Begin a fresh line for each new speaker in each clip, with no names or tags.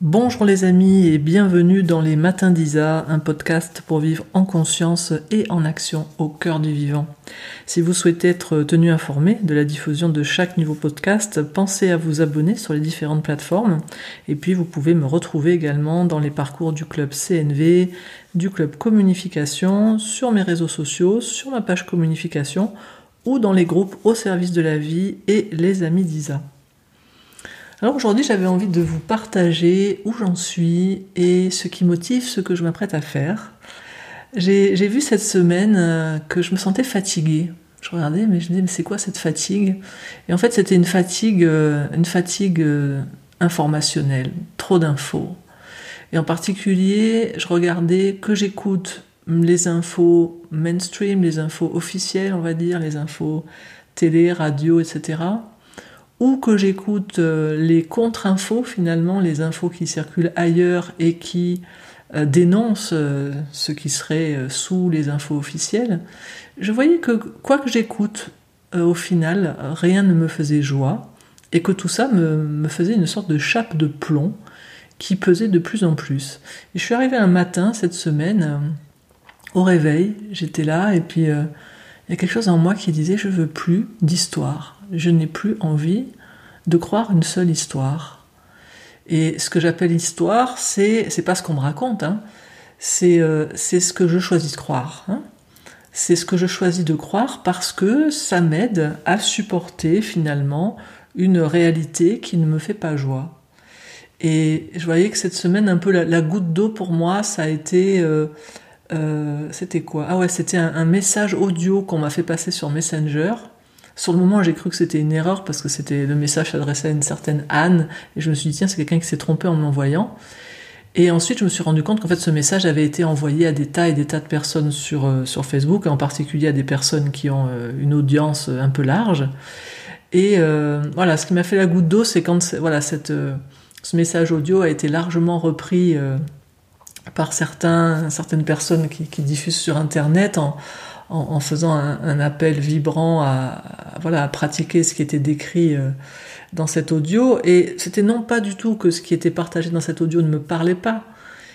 Bonjour les amis et bienvenue dans les Matins d'Isa, un podcast pour vivre en conscience et en action au cœur du vivant. Si vous souhaitez être tenu informé de la diffusion de chaque nouveau podcast, pensez à vous abonner sur les différentes plateformes et puis vous pouvez me retrouver également dans les parcours du club CNV, du club Communification, sur mes réseaux sociaux, sur ma page Communification ou dans les groupes au service de la vie et les amis d'Isa. Alors aujourd'hui, j'avais envie de vous partager où j'en suis et ce qui motive ce que je m'apprête à faire. J'ai vu cette semaine euh, que je me sentais fatiguée. Je regardais, mais je me disais, mais c'est quoi cette fatigue? Et en fait, c'était une fatigue, euh, une fatigue euh, informationnelle, trop d'infos. Et en particulier, je regardais que j'écoute les infos mainstream, les infos officielles, on va dire, les infos télé, radio, etc ou que j'écoute euh, les contre-infos finalement, les infos qui circulent ailleurs et qui euh, dénoncent euh, ce qui serait sous les infos officielles, je voyais que quoi que j'écoute, au final, rien ne me faisait joie et que tout ça me, faisait une sorte de chape de plomb qui pesait de plus en plus. Et je suis arrivée un matin cette semaine au réveil, j'étais là et puis il y a quelque chose en moi qui disait je veux plus d'histoire je n'ai plus envie de croire une seule histoire. Et ce que j'appelle histoire, c'est c'est pas ce qu'on me raconte, hein. c'est euh, c'est ce que je choisis de croire. Hein. C'est ce que je choisis de croire parce que ça m'aide à supporter finalement une réalité qui ne me fait pas joie. Et je voyais que cette semaine, un peu la, goutte d'eau pour moi, ça a été euh, euh, c'était quoi? Ah ouais, c'était un, message audio qu'on m'a fait passer sur Messenger sur le moment, j'ai cru que c'était une erreur parce que c'était le message s'adressait à une certaine Anne et je me suis dit tiens, c'est quelqu'un qui s'est trompé en m'envoyant. Et ensuite, je me suis rendu compte qu'en fait, ce message avait été envoyé à des tas et des tas de personnes sur, euh, sur Facebook, en particulier à des personnes qui ont euh, une audience euh, un peu large. Et voilà, ce qui m'a fait la goutte d'eau, c'est quand voilà, cette, ce message audio a été largement repris par certains, certaines personnes qui, qui diffusent sur Internet en, en, faisant un, appel vibrant à, voilà, à pratiquer ce qui était décrit euh, dans cet audio. Et c'était non pas du tout que ce qui était partagé dans cet audio ne me parlait pas.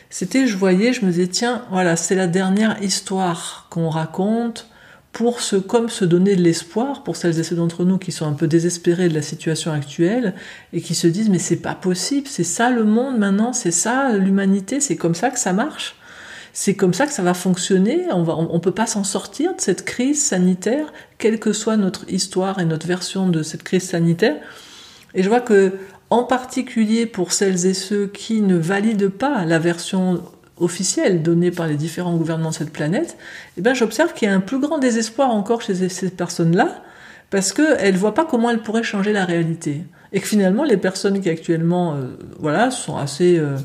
C'était, je voyais, je me disais, tiens, voilà, c'est la dernière histoire qu'on raconte pour se, comme se donner de l'espoir pour celles et ceux d'entre nous qui sont un peu désespérés de la situation actuelle et qui se disent, mais c'est pas possible, c'est ça le monde maintenant, c'est ça l'humanité, c'est comme ça que ça marche c'est comme ça que ça va fonctionner. On on, peut pas s'en sortir de cette crise sanitaire, quelle que soit notre histoire et notre version de cette crise sanitaire. Et je vois que, en particulier pour celles et ceux qui ne valident pas la version officielle donnée par les différents gouvernements de cette planète, eh ben, j'observe qu'il y a un plus grand désespoir encore chez ces personnes-là, parce qu'elles ne voient pas comment elles pourraient changer la réalité. Et que finalement, les personnes qui actuellement, euh, voilà, sont assez, euh,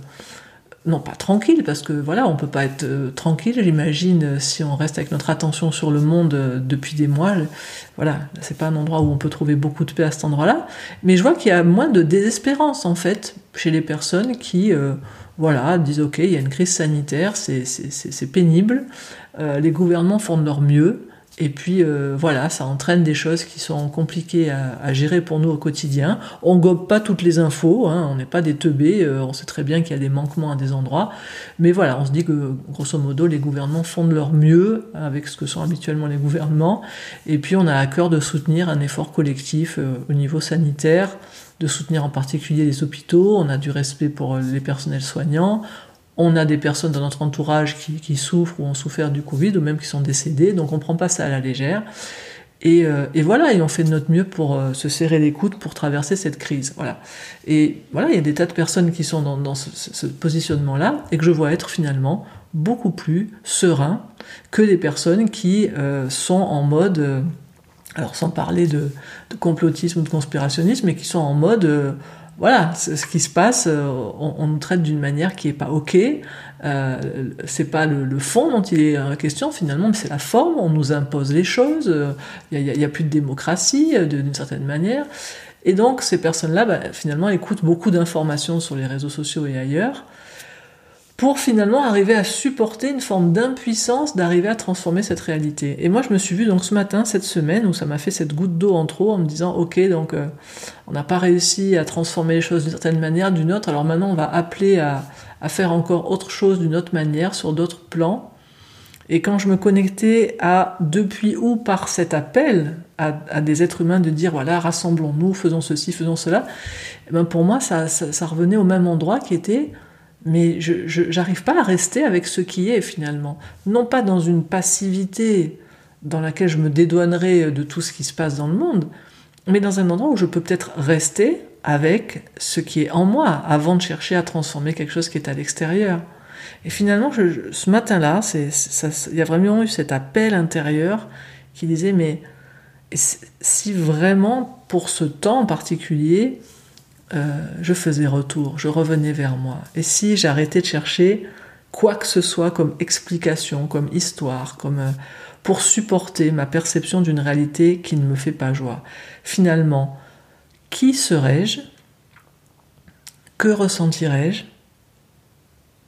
non pas tranquille, parce que voilà, on peut pas être euh, tranquille, j'imagine, euh, si on reste avec notre attention sur le monde euh, depuis des mois. Voilà, c'est pas un endroit où on peut trouver beaucoup de paix à cet endroit-là. Mais je vois qu'il y a moins de désespérance, en fait, chez les personnes qui, voilà, disent ok, il y a une crise sanitaire, c'est pénible, les gouvernements font de leur mieux, et puis euh, voilà, ça entraîne des choses qui sont compliquées à, gérer pour nous au quotidien. On gobe pas toutes les infos, hein, on n'est pas des teubés, euh, on sait très bien qu'il y a des manquements à des endroits. Mais voilà, on se dit que grosso modo, les gouvernements font de leur mieux avec ce que sont habituellement les gouvernements. Et puis on a à cœur de soutenir un effort collectif euh, au niveau sanitaire, de soutenir en particulier les hôpitaux. On a du respect pour les personnels soignants. On a des personnes dans notre entourage qui, souffrent ou ont souffert du Covid ou même qui sont décédées, donc on prend pas ça à la légère. Et, euh, voilà, et on fait de notre mieux pour euh, se serrer les coudes pour traverser cette crise. Voilà. Et voilà, il y a des tas de personnes qui sont dans, ce, positionnement-là et que je vois être finalement beaucoup plus sereins que des personnes qui euh, sont en mode, alors sans parler de, complotisme ou de conspirationnisme, mais qui sont en mode voilà, ce qui se passe, euh, on, nous traite d'une manière qui est pas ok. Euh, c'est pas le, fond dont il est question finalement, mais c'est la forme. On nous impose les choses. Il n'y a, plus de démocratie euh, d'une certaine manière. Et donc ces personnes-là, bah, finalement, écoutent beaucoup d'informations sur les réseaux sociaux et ailleurs pour finalement arriver à supporter une forme d'impuissance d'arriver à transformer cette réalité. Et moi, je me suis vue donc ce matin, cette semaine, où ça m'a fait cette goutte d'eau en trop, en me disant, ok, donc euh, on n'a pas réussi à transformer les choses d'une certaine manière, d'une autre, alors maintenant on va appeler à, faire encore autre chose d'une autre manière, sur d'autres plans. Et quand je me connectais à depuis où par cet appel à, des êtres humains de dire voilà rassemblons-nous, faisons ceci, faisons cela, eh ben pour moi ça, ça, revenait au même endroit qui était mais je n'arrive pas à rester avec ce qui est finalement, non pas dans une passivité dans laquelle je me dédouanerai de tout ce qui se passe dans le monde, mais dans un endroit où je peux peut-être rester avec ce qui est en moi avant de chercher à transformer quelque chose qui est à l'extérieur. Et finalement, ce matin-là, il y a vraiment eu cet appel intérieur qui disait, mais si vraiment pour ce temps en particulier, euh, je faisais retour, je revenais vers moi, et si j'arrêtais de chercher quoi que ce soit comme explication, comme histoire, comme euh, pour supporter ma perception d'une réalité qui ne me fait pas joie. Finalement, qui serais-je? Que ressentirais-je?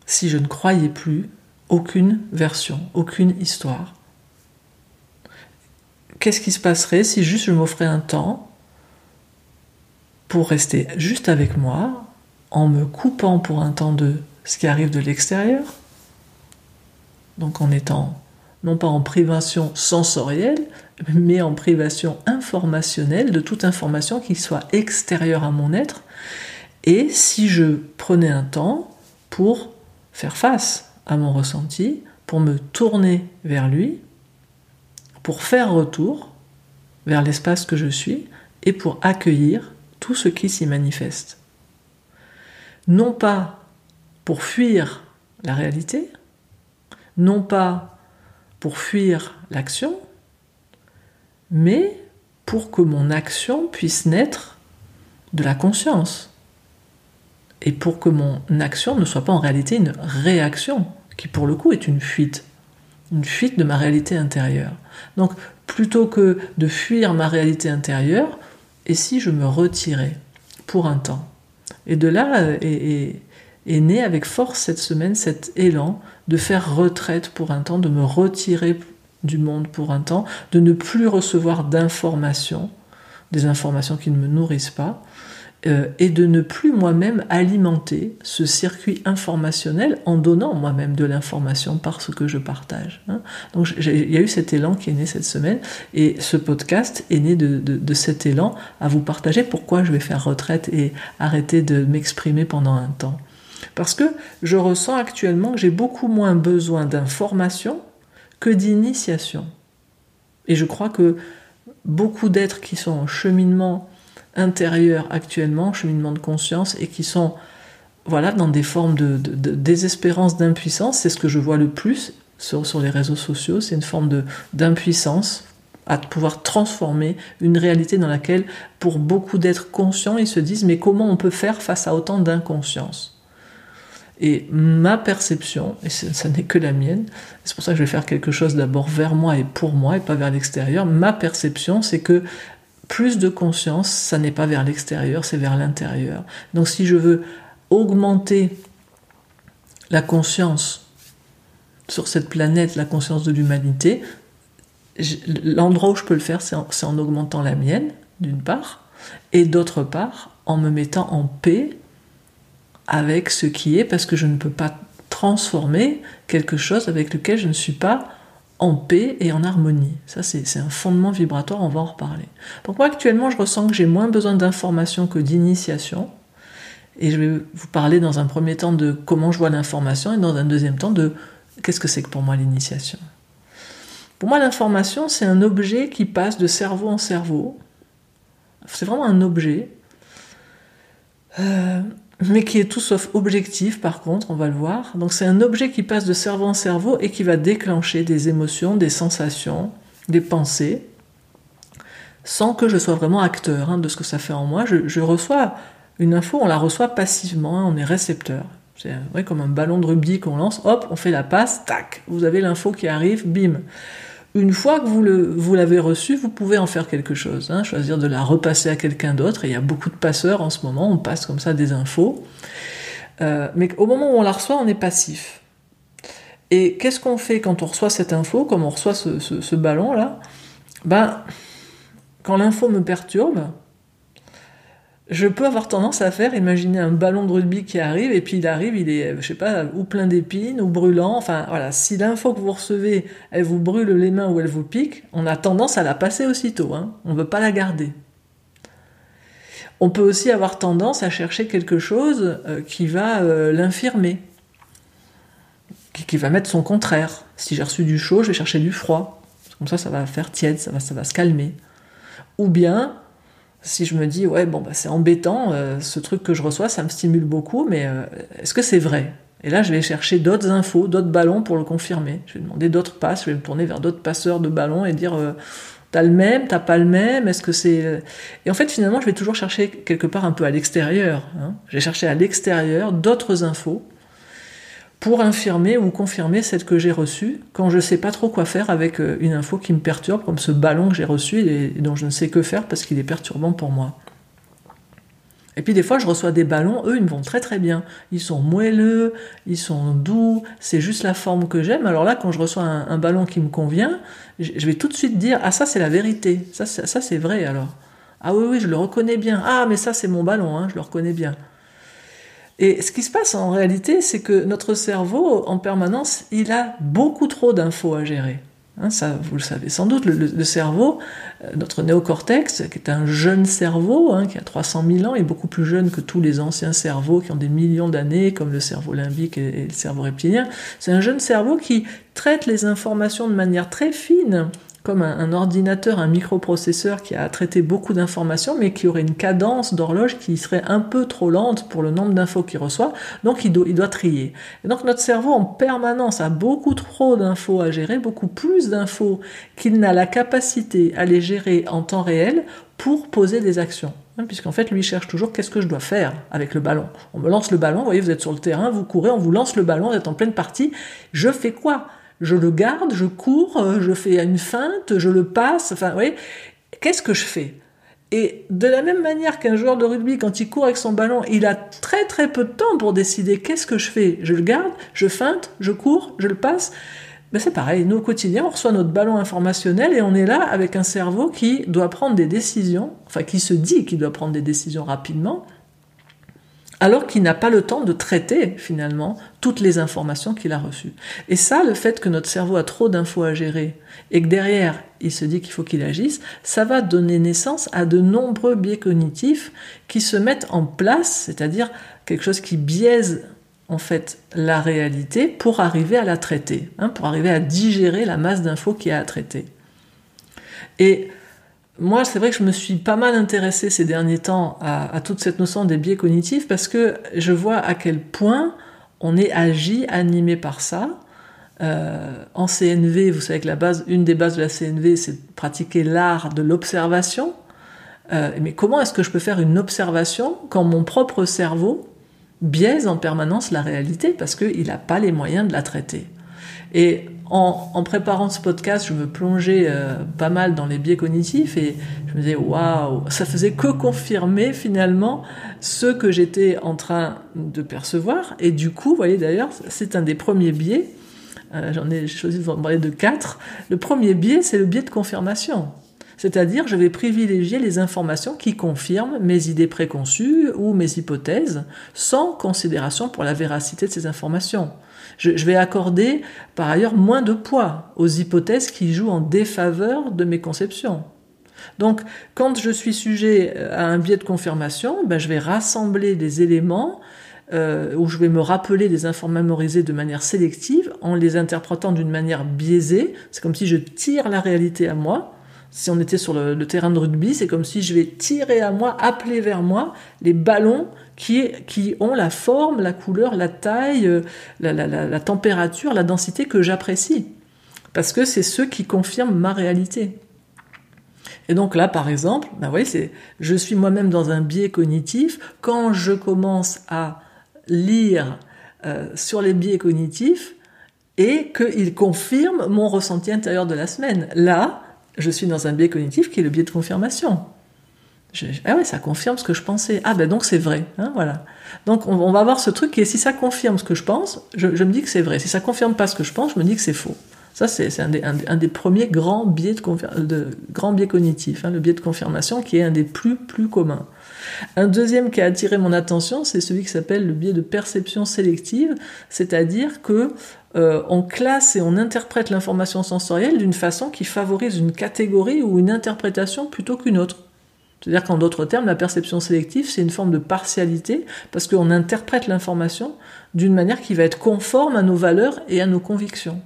Si je ne croyais plus aucune version, aucune histoire. Qu'est-ce qui se passerait si juste je m'offrais un temps pour rester juste avec moi, en me coupant pour un temps de ce qui arrive de l'extérieur, donc en étant non pas en privation sensorielle, mais en privation informationnelle de toute information qui soit extérieure à mon être, et si je prenais un temps pour faire face à mon ressenti, pour me tourner vers lui, pour faire retour vers l'espace que je suis et pour accueillir tout ce qui s'y manifeste. Non pas pour fuir la réalité, non pas pour fuir l'action, mais pour que mon action puisse naître de la conscience, et pour que mon action ne soit pas en réalité une réaction, qui pour le coup est une fuite, une fuite de ma réalité intérieure. Donc plutôt que de fuir ma réalité intérieure, et si je me retirais pour un temps? Et de là est, est, né avec force cette semaine cet élan de faire retraite pour un temps, de me retirer du monde pour un temps, de ne plus recevoir d'informations, des informations qui ne me nourrissent pas, euh, et de ne plus moi-même alimenter ce circuit informationnel en donnant moi-même de l'information par ce que je partage. Hein. Donc il y a eu cet élan qui est né cette semaine et ce podcast est né de, de, cet élan à vous partager pourquoi je vais faire retraite et arrêter de m'exprimer pendant un temps. Parce que je ressens actuellement que j'ai beaucoup moins besoin d'information que d'initiation. Et je crois que beaucoup d'êtres qui sont en cheminement intérieurs actuellement, cheminement de conscience, et qui sont voilà, dans des formes de, désespérance, d'impuissance. C'est ce que je vois le plus sur, sur les réseaux sociaux. C'est une forme d'impuissance à pouvoir transformer une réalité dans laquelle, pour beaucoup d'êtres conscients, ils se disent mais comment on peut faire face à autant d'inconscience? Et ma perception, et ça n'est que la mienne, c'est pour ça que je vais faire quelque chose d'abord vers moi et pour moi et pas vers l'extérieur, ma perception c'est que plus de conscience, ça n'est pas vers l'extérieur, c'est vers l'intérieur. Donc si je veux augmenter la conscience sur cette planète, la conscience de l'humanité, l'endroit où je peux le faire, c'est en, augmentant la mienne, d'une part, et d'autre part, en me mettant en paix avec ce qui est, parce que je ne peux pas transformer quelque chose avec lequel je ne suis pas en paix et en harmonie. Ça, c'est un fondement vibratoire, on va en reparler. Donc moi, actuellement, je ressens que j'ai moins besoin d'information que d'initiation? Et je vais vous parler dans un premier temps de comment je vois l'information et dans un deuxième temps de qu'est-ce que c'est que pour moi l'initiation. Pour moi, l'information, c'est un objet qui passe de cerveau en cerveau. C'est vraiment un objet. Euh, mais qui est tout sauf objectif par contre, on va le voir. Donc c'est un objet qui passe de cerveau en cerveau et qui va déclencher des émotions, des sensations, des pensées, sans que je sois vraiment acteur hein, de ce que ça fait en moi. Je, reçois une info, on la reçoit passivement, hein, on est récepteur. C'est vrai comme un ballon de rugby qu'on lance, hop, on fait la passe, tac, vous avez l'info qui arrive, bim. Une fois que vous, l'avez reçu, vous pouvez en faire quelque chose, hein, choisir de la repasser à quelqu'un d'autre. Et il y a beaucoup de passeurs en ce moment, on passe comme ça des infos. Euh, mais au moment où on la reçoit, on est passif. Et qu'est-ce qu'on fait quand on reçoit cette info, comme on reçoit ce, ballon-là? Ben, quand l'info me perturbe, je peux avoir tendance à faire, imaginer un ballon de rugby qui arrive, et puis il arrive, il est, je sais pas, ou plein d'épines, ou brûlant, enfin voilà, si l'info que vous recevez, elle vous brûle les mains ou elle vous pique, on a tendance à la passer aussitôt, hein. on ne veut pas la garder. On peut aussi avoir tendance à chercher quelque chose euh, qui va euh, l'infirmer, qui, va mettre son contraire. Si j'ai reçu du chaud, je vais chercher du froid. Comme ça, ça va faire tiède, ça va, ça va se calmer. Ou bien, si je me dis, ouais, bon, bah, c'est embêtant, euh, ce truc que je reçois, ça me stimule beaucoup, mais est-ce que c'est vrai? Et là, je vais chercher d'autres infos, d'autres ballons pour le confirmer. Je vais demander d'autres passes, je vais me tourner vers d'autres passeurs de ballons et dire, T'as le même, t'as pas le même, est-ce que c'est... Euh, et en fait, finalement, je vais toujours chercher quelque part un peu à l'extérieur. Hein. Je vais chercher à l'extérieur d'autres infos pour infirmer ou confirmer celle que j'ai reçue quand je sais pas trop quoi faire avec euh, une info qui me perturbe, comme ce ballon que j'ai reçu et dont je ne sais que faire parce qu'il est perturbant pour moi. Et puis des fois, je reçois des ballons, eux, ils me vont très très bien. Ils sont moelleux, ils sont doux, c'est juste la forme que j'aime. Alors là, quand je reçois un, ballon qui me convient, je vais tout de suite dire, ah ça c'est la vérité, ça, ça, c'est vrai alors. Ah oui, oui, je le reconnais bien. Ah, mais ça c'est mon ballon, hein, je le reconnais bien. Et ce qui se passe en réalité, c'est que notre cerveau, en permanence, il a beaucoup trop d'infos à gérer. Hein, ça, vous le savez sans doute, le, cerveau, euh, notre néocortex, qui est un jeune cerveau, hein, qui a 300 000 ans, est beaucoup plus jeune que tous les anciens cerveaux qui ont des millions d'années, comme le cerveau limbique et le cerveau reptilien. C'est un jeune cerveau qui traite les informations de manière très fine comme un, ordinateur, un microprocesseur qui a traité beaucoup d'informations, mais qui aurait une cadence d'horloge qui serait un peu trop lente pour le nombre d'infos qu'il reçoit, donc il, il doit trier. Et donc notre cerveau en permanence a beaucoup trop d'infos à gérer, beaucoup plus d'infos qu'il n'a la capacité à les gérer en temps réel pour poser des actions. Hein, puisqu'en fait, lui cherche toujours qu'est-ce que je dois faire avec le ballon. On me lance le ballon, vous voyez, vous êtes sur le terrain, vous courez, on vous lance le ballon, vous êtes en pleine partie, je fais quoi? Je le garde, je cours, euh, je fais une feinte, je le passe, enfin, vous qu'est-ce que je fais? Et de la même manière qu'un joueur de rugby, quand il court avec son ballon, il a très très peu de temps pour décider qu'est-ce que je fais. Je le garde, je feinte, je cours, je le passe. C'est pareil, nous au quotidien, on reçoit notre ballon informationnel et on est là avec un cerveau qui doit prendre des décisions, enfin qui se dit qu'il doit prendre des décisions rapidement, alors qu'il n'a pas le temps de traiter finalement toutes les informations qu'il a reçues. Et ça, le fait que notre cerveau a trop d'infos à gérer et que derrière il se dit qu'il faut qu'il agisse, ça va donner naissance à de nombreux biais cognitifs qui se mettent en place, c'est-à-dire quelque chose qui biaise en fait la réalité pour arriver à la traiter, hein, pour arriver à digérer la masse d'infos qu'il y a à traiter. Et moi, c'est vrai que je me suis pas mal intéressée ces derniers temps à, toute cette notion des biais cognitifs parce que je vois à quel point on est agi, animé par ça. Euh, en CNV, vous savez que la base, une des bases de la CNV, c'est de pratiquer l'art de l'observation. Euh, mais comment est-ce que je peux faire une observation quand mon propre cerveau biaise en permanence la réalité parce qu'il n'a pas les moyens de la traiter? En, préparant ce podcast, je me plongeais euh, pas mal dans les biais cognitifs et je me disais waouh, ça faisait que confirmer finalement ce que j'étais en train de percevoir. Et du coup, vous voyez d'ailleurs, c'est un des premiers biais. Euh, j'en ai choisi de vous parler de quatre. Le premier biais, c'est le biais de confirmation. C'est-à-dire, je vais privilégier les informations qui confirment mes idées préconçues ou mes hypothèses, sans considération pour la véracité de ces informations. Je, vais accorder par ailleurs moins de poids aux hypothèses qui jouent en défaveur de mes conceptions. Donc, quand je suis sujet à un biais de confirmation, ben, je vais rassembler des éléments euh, où je vais me rappeler des infos mémorisées de manière sélective en les interprétant d'une manière biaisée. C'est comme si je tire la réalité à moi. Si on était sur le, terrain de rugby, c'est comme si je vais tirer à moi, appeler vers moi les ballons qui, ont la forme, la couleur, la taille, euh, la, température, la densité que j'apprécie. Parce que c'est ceux qui confirment ma réalité. Et donc là, par exemple, ben c'est, je suis moi-même dans un biais cognitif. Quand je commence à lire euh, sur les biais cognitifs et qu'ils confirment mon ressenti intérieur de la semaine, là, je suis dans un biais cognitif qui est le biais de confirmation. ah ouais, ça confirme ce que je pensais. Ah ben donc c'est vrai, hein, voilà. Donc on, va avoir ce truc qui est si ça confirme ce que je pense, je, me dis que c'est vrai. Si ça confirme pas ce que je pense, je me dis que c'est faux. Ça c'est un, des premiers grands biais cognitifs, hein, le biais de confirmation qui est un des plus plus communs. Un deuxième qui a attiré mon attention, c'est celui qui s'appelle le biais de perception sélective, c'est-à-dire que euh, on classe et on interprète l'information sensorielle d'une façon qui favorise une catégorie ou une interprétation plutôt qu'une autre. C'est-à-dire qu'en d'autres termes, la perception sélective, c'est une forme de partialité, parce qu'on interprète l'information d'une manière qui va être conforme à nos valeurs et à nos convictions.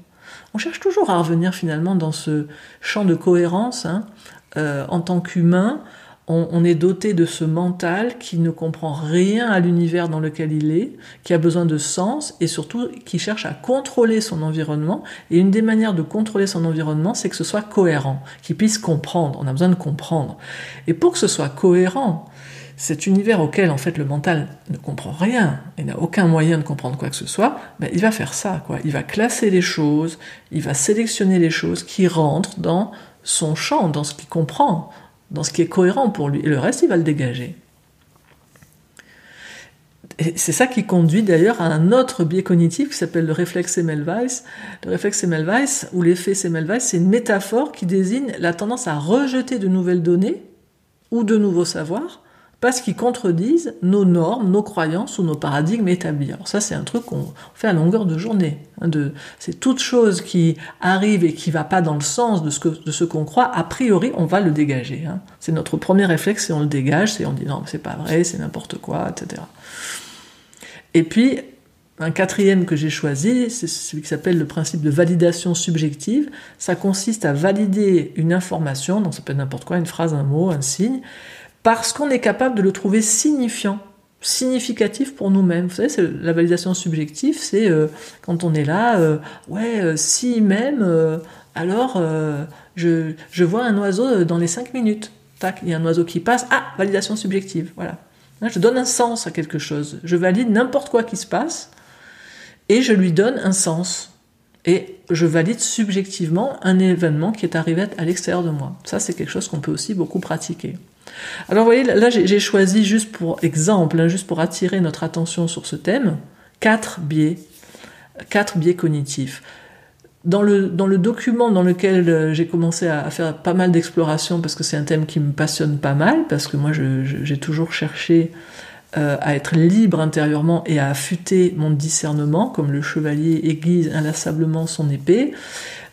On cherche toujours à revenir finalement dans ce champ de cohérence hein, euh, en tant qu'humain, on, est doté de ce mental qui ne comprend rien à l'univers dans lequel il est, qui a besoin de sens et surtout qui cherche à contrôler son environnement. Et une des manières de contrôler son environnement, c'est que ce soit cohérent, qu'il puisse comprendre. On a besoin de comprendre. Et pour que ce soit cohérent, cet univers auquel en fait le mental ne comprend rien et n'a aucun moyen de comprendre quoi que ce soit, ben, il va faire ça, quoi. Il va classer les choses, il va sélectionner les choses qui rentrent dans son champ, dans ce qu'il comprend, dans ce qui est cohérent pour lui. Et le reste, il va le dégager. C'est ça qui conduit d'ailleurs à un autre biais cognitif qui s'appelle le réflexe Semmelweis. Le réflexe Semmelweis, ou l'effet Semmelweis, c'est une métaphore qui désigne la tendance à rejeter de nouvelles données ou de nouveaux savoirs parce qu'ils contredisent nos normes, nos croyances ou nos paradigmes établis. Alors ça, c'est un truc qu'on fait à longueur de journée. Hein, c'est toute chose qui arrive et qui va pas dans le sens de ce, qu'on croit, a priori, on va le dégager. Hein. C'est notre premier réflexe, et on le dégage, c'est on dit non, c'est pas vrai, c'est n'importe quoi, etc. Et puis, un quatrième que j'ai choisi, c'est celui qui s'appelle le principe de validation subjective. Ça consiste à valider une information, donc ça peut être n'importe quoi, une phrase, un mot, un signe, parce qu'on est capable de le trouver signifiant, significatif pour nous-mêmes. Vous savez, la validation subjective, c'est euh, quand on est là, euh, ouais, euh, si même, alors je, je, vois un oiseau dans les cinq minutes. Tac, il y a un oiseau qui passe, ah, validation subjective, voilà. je donne un sens à quelque chose. Je valide n'importe quoi qui se passe et je lui donne un sens. Et je valide subjectivement un événement qui est arrivé à l'extérieur de moi. Ça, c'est quelque chose qu'on peut aussi beaucoup pratiquer. Alors vous voyez, là j'ai choisi juste pour exemple, hein, juste pour attirer notre attention sur ce thème, quatre biais, quatre biais cognitifs. Dans le, document dans lequel euh, j'ai commencé à, faire pas mal d'exploration, parce que c'est un thème qui me passionne pas mal, parce que moi j'ai toujours cherché euh, à être libre intérieurement et à affûter mon discernement, comme le chevalier aiguise inlassablement son épée.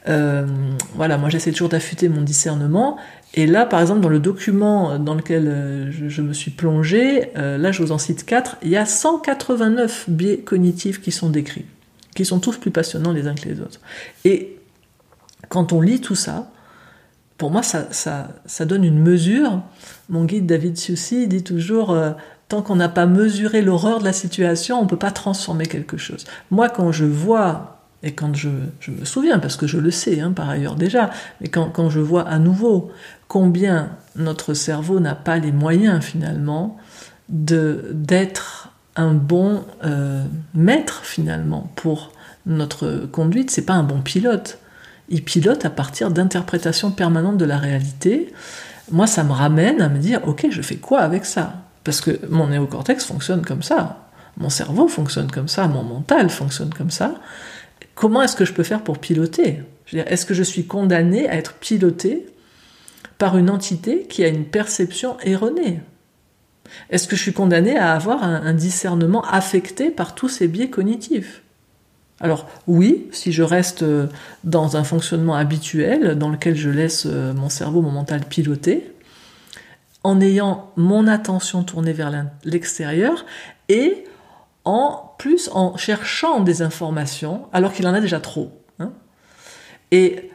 Euh, voilà, moi j'essaie toujours d'affûter mon discernement et là, par exemple, dans le document dans lequel euh, je, me suis plongé, euh, là je vous en cite quatre, il y a 189 biais cognitifs qui sont décrits, qui sont tous plus passionnants les uns que les autres. Et quand on lit tout ça, pour moi, ça, donne une mesure. Mon guide David Siussi dit toujours, euh, tant qu'on n'a pas mesuré l'horreur de la situation, on ne peut pas transformer quelque chose. Moi, quand je vois et quand je, me souviens, parce que je le sais hein, par ailleurs déjà, mais quand, je vois à nouveau combien notre cerveau n'a pas les moyens finalement d'être un bon euh, maître finalement pour notre conduite, c'est pas un bon pilote. Il pilote à partir d'interprétations permanentes de la réalité. Moi, ça me ramène à me dire, ok, je fais quoi avec ça? Parce que mon néocortex fonctionne comme ça, mon cerveau fonctionne comme ça, mon mental fonctionne comme ça. Comment est-ce que je peux faire pour piloter? Est-ce que je suis condamné à être piloté par une entité qui a une perception erronée Est-ce que je suis condamné à avoir un, discernement affecté par tous ces biais cognitifs? Alors oui, si je reste euh, dans un fonctionnement habituel dans lequel je laisse euh, mon cerveau, mon mental piloter, en ayant mon attention tournée vers l'extérieur et en plus en cherchant des informations alors qu'il en a déjà trop. Hein. Et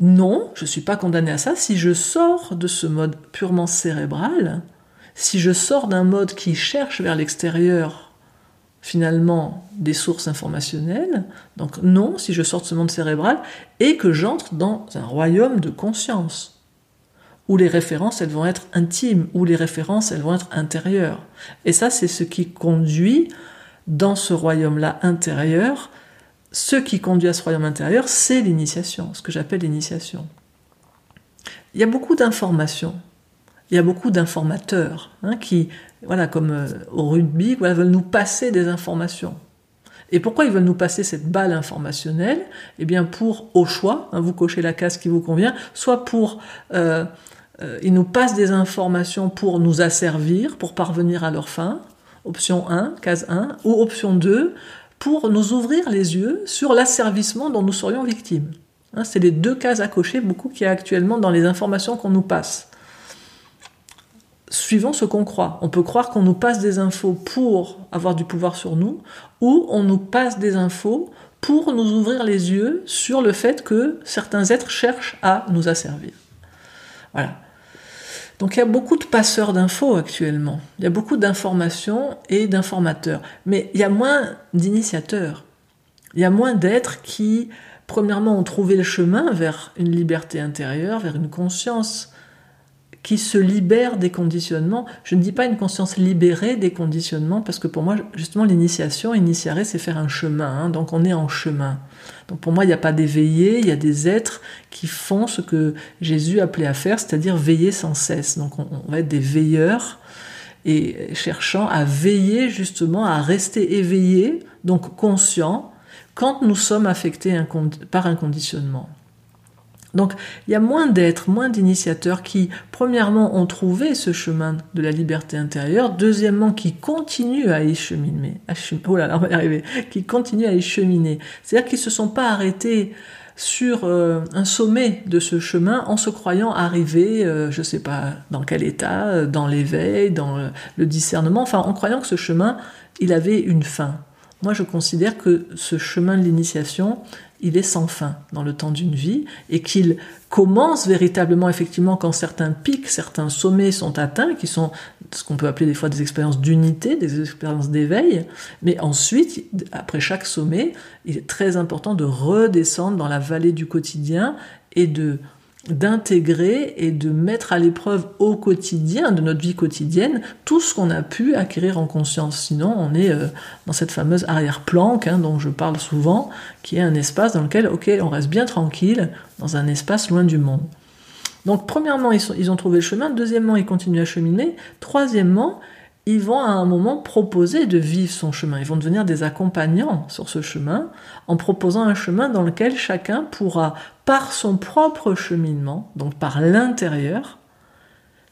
non, je ne suis pas condamné à ça si je sors de ce mode purement cérébral, si je sors d'un mode qui cherche vers l'extérieur finalement des sources informationnelles, donc non, si je sors de ce monde cérébral, et que j'entre dans un royaume de conscience, où les références, elles vont être intimes, où les références, elles vont être intérieures. Et ça, c'est ce qui conduit dans ce royaume-là intérieur, ce qui conduit à ce royaume intérieur, c'est l'initiation, ce que j'appelle l'initiation. Il y a beaucoup d'informations. il y a beaucoup d'informateurs hein, qui, voilà, comme euh, au rugby, veulent nous passer des informations. Et pourquoi ils veulent nous passer cette balle informationnelle? Eh bien, pour, au choix, hein, vous cochez la case qui vous convient, soit pour, euh, euh, ils nous passent des informations pour nous asservir, pour parvenir à leur fin, option 1, case 1, ou option 2, pour nous ouvrir les yeux sur l'asservissement dont nous serions victimes. Hein, c'est les deux cases à cocher, beaucoup qu'il y a actuellement dans les informations qu'on nous passe suivant ce qu'on croit. On peut croire qu'on nous passe des infos pour avoir du pouvoir sur nous, ou on nous passe des infos pour nous ouvrir les yeux sur le fait que certains êtres cherchent à nous asservir. Voilà. Donc il y a beaucoup de passeurs d'infos actuellement. Il y a beaucoup d'informations et d'informateurs. Mais il y a moins d'initiateurs. Il y a moins d'êtres qui, premièrement, ont trouvé le chemin vers une liberté intérieure, vers une conscience qui se libère des conditionnements. Je ne dis pas une conscience libérée des conditionnements, parce que pour moi, justement, l'initiation, initiare, c'est faire un chemin. Hein. donc on est en chemin. Donc pour moi, il n'y a pas d'éveillé, il y a des êtres qui font ce que Jésus appelait à faire, c'est-à-dire veiller sans cesse. Donc on, va être des veilleurs et cherchant à veiller justement, à rester éveillés, donc conscients, quand nous sommes affectés par un conditionnement. Donc il y a moins d'êtres, moins d'initiateurs qui, premièrement, ont trouvé ce chemin de la liberté intérieure, deuxièmement, qui continuent à y cheminer, oh là là, on va y arriver, qui continuent à y cheminer. C'est-à-dire qu'ils ne se sont pas arrêtés sur euh, un sommet de ce chemin en se croyant arriver, euh, je ne sais pas dans quel état, euh, dans l'éveil, dans le discernement, enfin en croyant que ce chemin, il avait une fin. Moi, je considère que ce chemin de l'initiation, il est sans fin dans le temps d'une vie et qu'il commence véritablement effectivement quand certains pics, certains sommets sont atteints, qui sont ce qu'on peut appeler des fois des expériences d'unité, des expériences d'éveil, mais ensuite, après chaque sommet, il est très important de redescendre dans la vallée du quotidien et de d'intégrer et de mettre à l'épreuve au quotidien, de notre vie quotidienne, tout ce qu'on a pu acquérir en conscience. Sinon, on est euh, dans cette fameuse arrière-planque hein, dont je parle souvent, qui est un espace dans lequel, ok, on reste bien tranquille, dans un espace loin du monde. Donc, premièrement, ils, ils ont trouvé le chemin. Deuxièmement, ils continuent à cheminer. Troisièmement, ils vont à un moment proposer de vivre son chemin. Ils vont devenir des accompagnants sur ce chemin en proposant un chemin dans lequel chacun pourra, par son propre cheminement, donc par l'intérieur,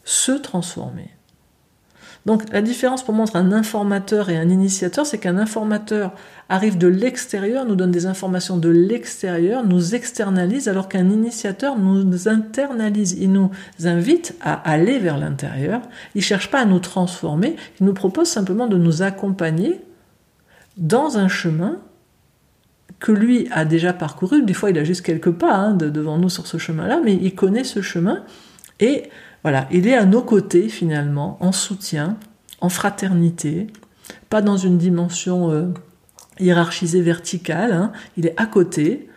se transformer. Donc la différence pour moi entre un informateur et un initiateur, c'est qu'un informateur arrive de l'extérieur, nous donne des informations de l'extérieur, nous externalise, alors qu'un initiateur nous internalise. Il nous invite à aller vers l'intérieur. Il ne cherche pas à nous transformer, il nous propose simplement de nous accompagner dans un chemin que lui a déjà parcouru. Des fois, il a juste quelques pas hein, devant nous sur ce chemin-là, mais il connaît ce chemin et voilà, il est à nos côtés finalement, en soutien, en fraternité, pas dans une dimension euh, hiérarchisée verticale, hein. il est à côté,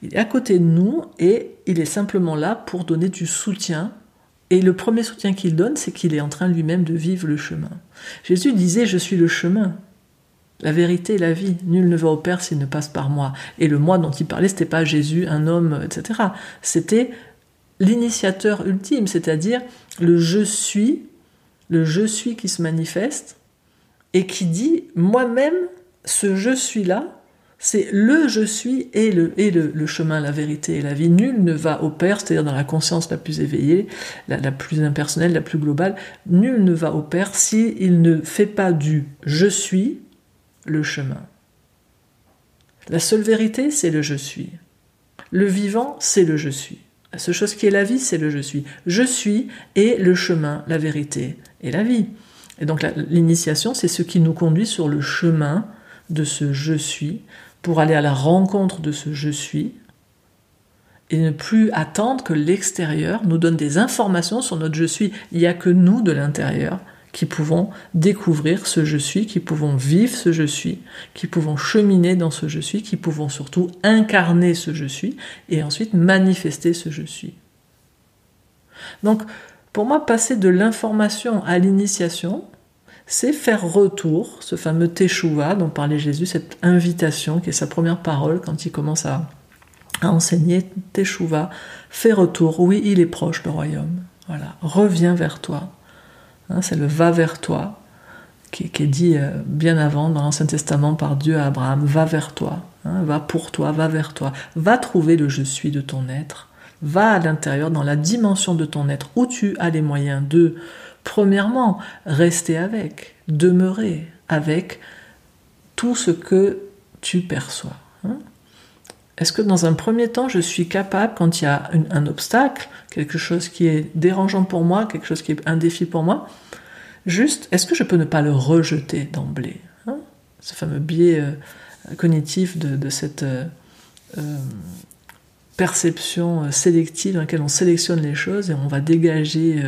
il est à côté de nous et il est simplement là pour donner du soutien. Et le premier soutien qu'il donne, c'est qu'il est en train lui-même de vivre le chemin. Jésus disait, je suis le chemin, la vérité la vie. Nul ne va au Père s'il ne passe par moi. Et le moi dont il parlait, c'était pas Jésus, un homme, etc. C'était l'initiateur ultime, c'est-à-dire le je suis, le je suis qui se manifeste et qui dit moi-même, ce je suis-là, c'est le je suis et le, et le, chemin, la vérité et la vie. Nul ne va au Père, c'est-à-dire dans la conscience la plus éveillée, la, la, plus impersonnelle, la plus globale. Nul ne va au Père s'il ne fait pas du je suis le chemin. La seule vérité, c'est le je suis. Le vivant, c'est le je suis. Seule chose qui est la vie, c'est le je suis. Je suis et le chemin, la vérité et la vie. Et donc l'initiation, c'est ce qui nous conduit sur le chemin de ce je suis pour aller à la rencontre de ce je suis et ne plus attendre que l'extérieur nous donne des informations sur notre je suis. Il n'y a que nous de l'intérieur qui pouvons découvrir ce je suis, qui pouvons vivre ce je suis, qui pouvons cheminer dans ce je suis, qui pouvons surtout incarner ce je suis et ensuite manifester ce je suis. Donc, pour moi, passer de l'information à l'initiation, c'est faire retour, ce fameux teshuva dont parlait Jésus, cette invitation qui est sa première parole quand il commence à, enseigner teshuva, fait retour, oui, il est proche le royaume. Voilà, reviens vers toi. Hein, c'est le va vers toi qui, est dit euh, bien avant dans l'Ancien Testament par Dieu à Abraham. Va vers toi, hein, va pour toi, va vers toi. Va trouver le je suis de ton être. Va à l'intérieur, dans la dimension de ton être, où tu as les moyens de, premièrement, rester avec, demeurer avec tout ce que tu perçois. Hein. Est-ce que dans un premier temps, je suis capable, quand il y a un obstacle, quelque chose qui est dérangeant pour moi, quelque chose qui est un défi pour moi, juste, est-ce que je peux ne pas le rejeter d'emblée hein? Ce fameux biais euh, cognitif de, cette euh, euh, perception sélective dans laquelle on sélectionne les choses et on va dégager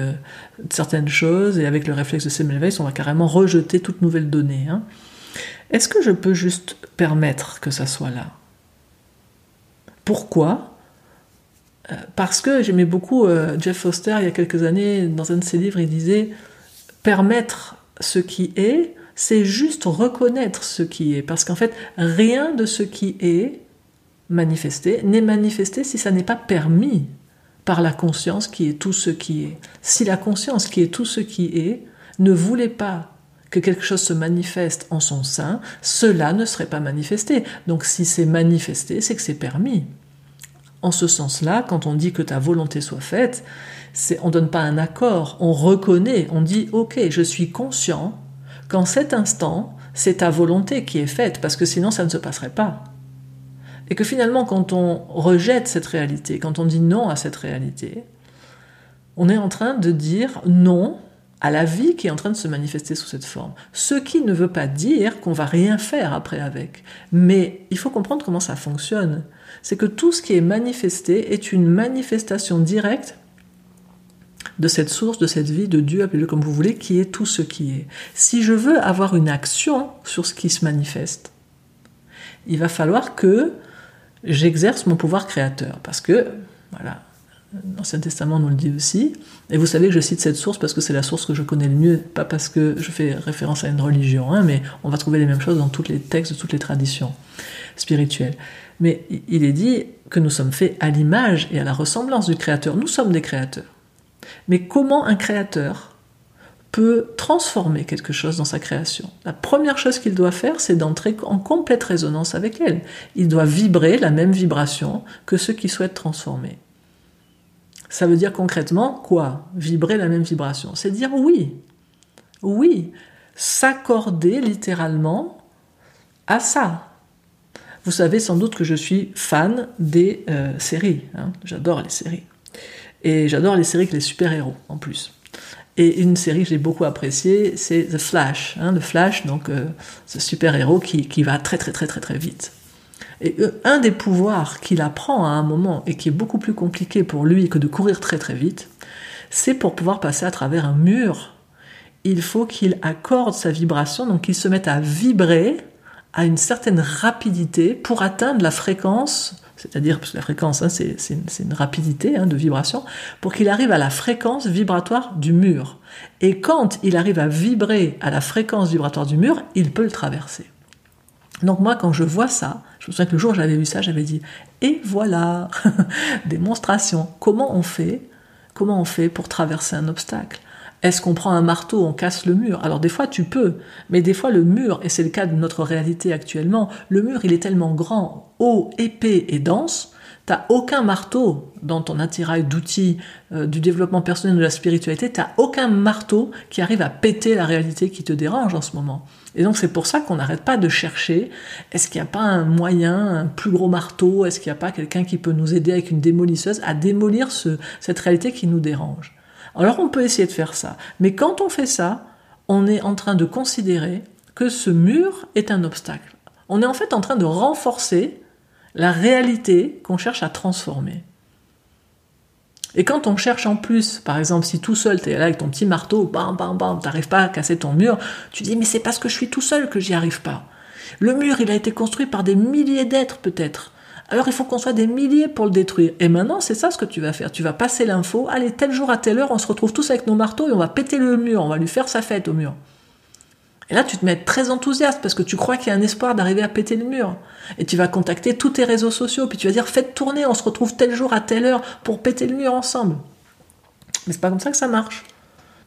certaines choses et avec le réflexe de Semmelweis, on va carrément rejeter toute nouvelle donnée. Hein? Est-ce que je peux juste permettre que ça soit là? Pourquoi? Euh, Parce que j'aimais beaucoup euh, Jeff Foster il y a quelques années, dans un de ses livres, il disait Permettre ce qui est, c'est juste reconnaître ce qui est. Parce qu'en fait, rien de ce qui est manifesté n'est manifesté si ça n'est pas permis par la conscience qui est tout ce qui est. Si la conscience qui est tout ce qui est ne voulait pas que quelque chose se manifeste en son sein, cela ne serait pas manifesté. Donc si c'est manifesté, c'est que c'est permis. En ce sens-là, quand on dit que ta volonté soit faite, c'est, on ne donne pas un accord, on reconnaît, on dit ok, je suis conscient qu'en cet instant, c'est ta volonté qui est faite, parce que sinon ça ne se passerait pas. Et que finalement, quand on rejette cette réalité, quand on dit non à cette réalité, on est en train de dire non à la vie qui est en train de se manifester sous cette forme. Ce qui ne veut pas dire qu'on va rien faire après avec. Mais il faut comprendre comment ça fonctionne. C'est que tout ce qui est manifesté est une manifestation directe de cette source, de cette vie, de Dieu, appelez-le comme vous voulez, qui est tout ce qui est. Si je veux avoir une action sur ce qui se manifeste, il va falloir que j'exerce mon pouvoir créateur. Parce que, voilà, l'Ancien Testament nous le dit aussi. Et vous savez que je cite cette source parce que c'est la source que je connais le mieux, pas parce que je fais référence à une religion, hein, mais on va trouver les mêmes choses dans tous les textes de toutes les traditions spirituelles. Mais il est dit que nous sommes faits à l'image et à la ressemblance du Créateur. Nous sommes des créateurs. Mais comment un créateur peut transformer quelque chose dans sa création? La première chose qu'il doit faire, c'est d'entrer en complète résonance avec elle. Il doit vibrer la même vibration que ceux qui souhaitent transformer. Ça veut dire concrètement quoi? Vibrer la même vibration. C'est dire oui. Oui. S'accorder littéralement à ça. Vous savez sans doute que je suis fan des euh, séries. Hein. J'adore les séries. Et j'adore les séries avec les super-héros en plus. Et une série que j'ai beaucoup appréciée, c'est The Flash. Hein, The Flash, donc euh, ce super-héros qui, qui va très très très très très vite. Et euh, un des pouvoirs qu'il apprend à un moment et qui est beaucoup plus compliqué pour lui que de courir très très vite, c'est pour pouvoir passer à travers un mur. Il faut qu'il accorde sa vibration, donc qu'il se mette à vibrer à une certaine rapidité pour atteindre la fréquence, c'est-à-dire, parce que la fréquence, hein, c'est une, rapidité hein, de vibration, pour qu'il arrive à la fréquence vibratoire du mur. Et quand il arrive à vibrer à la fréquence vibratoire du mur, il peut le traverser. Donc moi, quand je vois ça, je me souviens que le jour où j'avais vu ça, j'avais dit et voilà, démonstration. Comment on fait Comment on fait pour traverser un obstacle? Est-ce qu'on prend un marteau, on casse le mur? Alors des fois tu peux, mais des fois le mur, et c'est le cas de notre réalité actuellement, le mur il est tellement grand, haut, épais et dense T'as aucun marteau dans ton attirail d'outils euh, du développement personnel de la spiritualité, t'as aucun marteau qui arrive à péter la réalité qui te dérange en ce moment. Et donc c'est pour ça qu'on n'arrête pas de chercher, est-ce qu'il n'y a pas un moyen, un plus gros marteau, est-ce qu'il n'y a pas quelqu'un qui peut nous aider avec une démolisseuse à démolir ce, cette réalité qui nous dérange? Alors on peut essayer de faire ça, mais quand on fait ça, on est en train de considérer que ce mur est un obstacle. On est en fait en train de renforcer la réalité qu'on cherche à transformer. Et quand on cherche en plus, par exemple, si tout seul, tu es là avec ton petit marteau, bam, bam, bam, t'arrives pas à casser ton mur, tu dis, mais c'est parce que je suis tout seul que j'y arrive pas. Le mur, il a été construit par des milliers d'êtres, peut-être. Alors il faut qu'on soit des milliers pour le détruire. Et maintenant, c'est ça ce que tu vas faire. Tu vas passer l'info, allez, tel jour à telle heure, on se retrouve tous avec nos marteaux et on va péter le mur, on va lui faire sa fête au mur. Et là, tu te mets très enthousiaste parce que tu crois qu'il y a un espoir d'arriver à péter le mur. Et tu vas contacter tous tes réseaux sociaux, puis tu vas dire faites tourner, on se retrouve tel jour à telle heure pour péter le mur ensemble. Mais c'est pas comme ça que ça marche.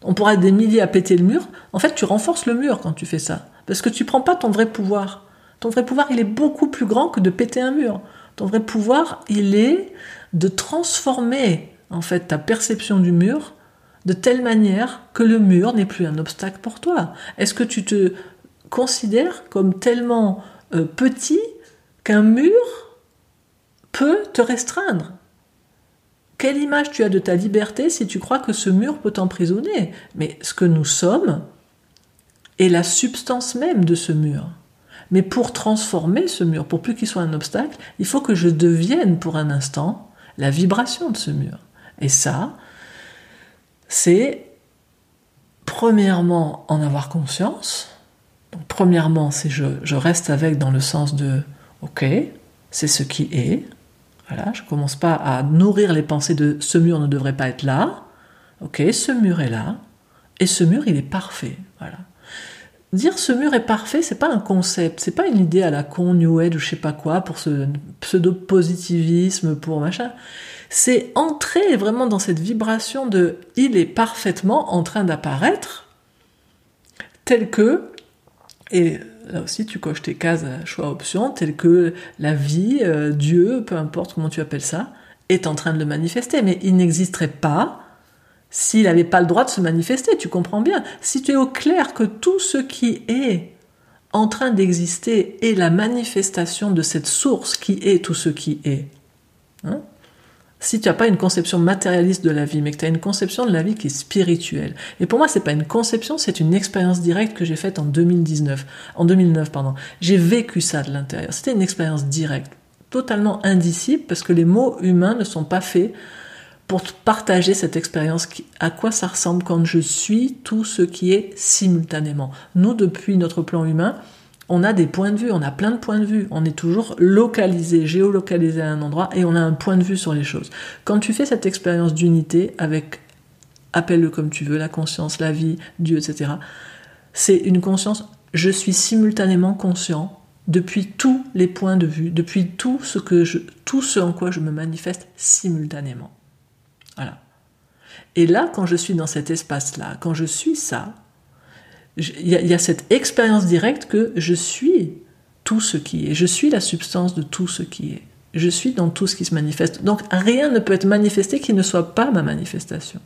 On pourra être des milliers à péter le mur. En fait, tu renforces le mur quand tu fais ça. Parce que tu prends pas ton vrai pouvoir. Ton vrai pouvoir, il est beaucoup plus grand que de péter un mur. Ton vrai pouvoir, il est de transformer, en fait, ta perception du mur de telle manière que le mur n'est plus un obstacle pour toi. Est-ce que tu te considères comme tellement euh, petit qu'un mur peut te restreindre? Quelle image tu as de ta liberté si tu crois que ce mur peut t'emprisonner? Mais ce que nous sommes est la substance même de ce mur. Mais pour transformer ce mur, pour plus qu'il soit un obstacle, il faut que je devienne pour un instant la vibration de ce mur. Et ça, c'est premièrement en avoir conscience. Donc premièrement, c'est je, reste avec dans le sens de OK, c'est ce qui est, voilà, je commence pas à nourrir les pensées de ce mur ne devrait pas être là. Ok, ce mur est là. Et ce mur, il est parfait. Voilà. Dire ce mur est parfait, c'est pas un concept, c'est pas une idée à la con, New Age ou je sais pas quoi, pour ce pseudo-positivisme, pour machin. C'est entrer vraiment dans cette vibration de il est parfaitement en train d'apparaître, tel que, et là aussi tu coches tes cases à choix options, telles que la vie, euh, Dieu, peu importe comment tu appelles ça, est en train de le manifester. Mais il n'existerait pas s'il n'avait pas le droit de se manifester, tu comprends bien. Si tu es au clair que tout ce qui est en train d'exister est la manifestation de cette source qui est tout ce qui est, hein, si tu n'as pas une conception matérialiste de la vie, mais que tu as une conception de la vie qui est spirituelle. Et pour moi, c'est pas une conception, c'est une expérience directe que j'ai faite en 2019, en 2009, pardon. J'ai vécu ça de l'intérieur. C'était une expérience directe, totalement indicible, parce que les mots humains ne sont pas faits pour partager cette expérience. À quoi ça ressemble quand je suis tout ce qui est simultanément. Nous, depuis notre plan humain, on a des points de vue, on a plein de points de vue, on est toujours localisé, géolocalisé à un endroit et on a un point de vue sur les choses. Quand tu fais cette expérience d'unité avec, appelle-le comme tu veux, la conscience, la vie, Dieu, etc., c'est une conscience, je suis simultanément conscient depuis tous les points de vue, depuis tout ce, que je, tout ce en quoi je me manifeste simultanément. Voilà. Et là, quand je suis dans cet espace-là, quand je suis ça, il y, a cette expérience directe que je suis tout ce qui est, je suis la substance de tout ce qui est, je suis dans tout ce qui se manifeste. Donc rien ne peut être manifesté qui ne soit pas ma manifestation.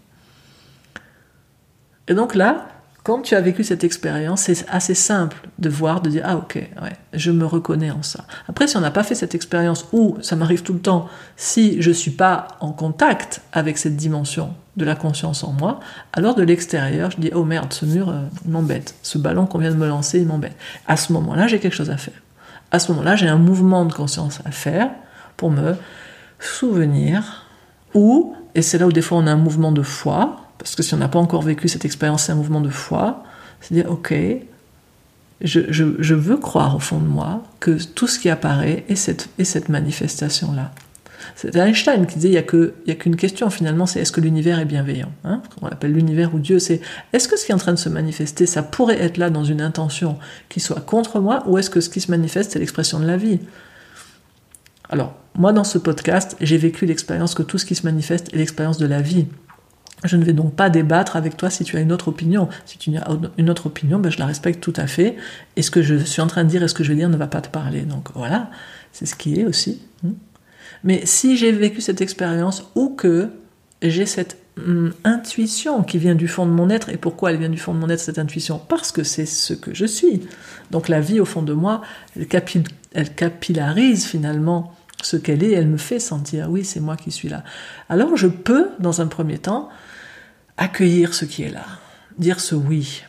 Et donc là, quand tu as vécu cette expérience, c'est assez simple de voir, de dire ah ok, ouais, je me reconnais en ça. Après, si on n'a pas fait cette expérience, ou ça m'arrive tout le temps, si je suis pas en contact avec cette dimension de la conscience en moi, alors de l'extérieur, je dis oh merde, ce mur euh, m'embête, ce ballon qu'on vient de me lancer, il m'embête. À ce moment-là, j'ai quelque chose à faire. À ce moment-là, j'ai un mouvement de conscience à faire pour me souvenir, ou, et c'est là où des fois on a un mouvement de foi, parce que si on n'a pas encore vécu cette expérience, c'est un mouvement de foi. C'est dire, ok, je, veux croire au fond de moi que tout ce qui apparaît est cette, manifestation-là. C'est Einstein qui disait il n'y a qu'une question finalement, c'est est-ce que l'univers est bienveillant hein On l'appelle l'univers ou Dieu, c'est est-ce que ce qui est en train de se manifester, ça pourrait être là dans une intention qui soit contre moi, ou est-ce que ce qui se manifeste, c'est l'expression de la vie? Alors, moi dans ce podcast, j'ai vécu l'expérience que tout ce qui se manifeste est l'expérience de la vie. Je ne vais donc pas débattre avec toi si tu as une autre opinion. Si tu as une autre opinion, ben je la respecte tout à fait. Et ce que je suis en train de dire et ce que je vais dire ne va pas te parler. Donc voilà, c'est ce qui est aussi. Hmm. Mais si j'ai vécu cette expérience ou que j'ai cette hmm, intuition qui vient du fond de mon être, et pourquoi elle vient du fond de mon être, cette intuition? Parce que c'est ce que je suis. Donc la vie au fond de moi, elle capillarise finalement ce qu'elle est, elle me fait sentir, oui, c'est moi qui suis là. Alors je peux, dans un premier temps, accueillir ce qui est là, dire ce oui.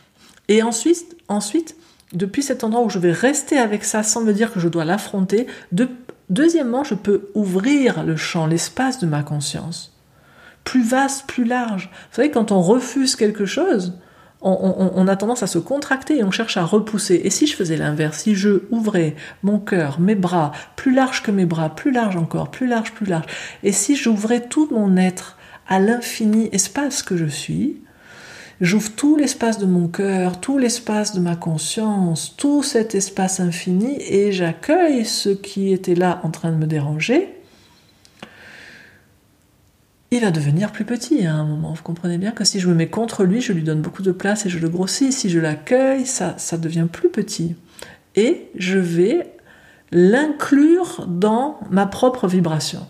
Et ensuite, ensuite, depuis cet endroit où je vais rester avec ça sans me dire que je dois l'affronter, deuxièmement, je peux ouvrir le champ, l'espace de ma conscience. Plus vaste, plus large. Vous savez, quand on refuse quelque chose, on, a tendance à se contracter et on cherche à repousser. Et si je faisais l'inverse, si je ouvrais mon cœur, mes bras, plus large que mes bras, plus large encore, plus large, plus large, et si j'ouvrais tout mon être à l'infini espace que je suis, j'ouvre tout l'espace de mon cœur, tout l'espace de ma conscience, tout cet espace infini, et j'accueille ce qui était là en train de me déranger, il va devenir plus petit à un moment. Vous comprenez bien que si je me mets contre lui, je lui donne beaucoup de place et je le grossis. Si je l'accueille, ça, ça devient plus petit. Et je vais l'inclure dans ma propre vibration.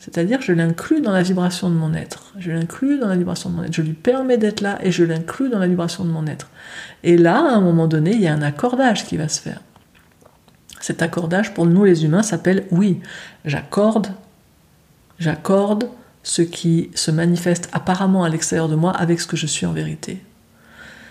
C'est-à-dire, je l'inclus dans la vibration de mon être. Je l'inclus dans la vibration de mon être. Je lui permets d'être là et je l'inclus dans la vibration de mon être. Et là, à un moment donné, il y a un accordage qui va se faire. Cet accordage, pour nous les humains, s'appelle oui, j'accorde, j'accorde ce qui se manifeste apparemment à l'extérieur de moi avec ce que je suis en vérité.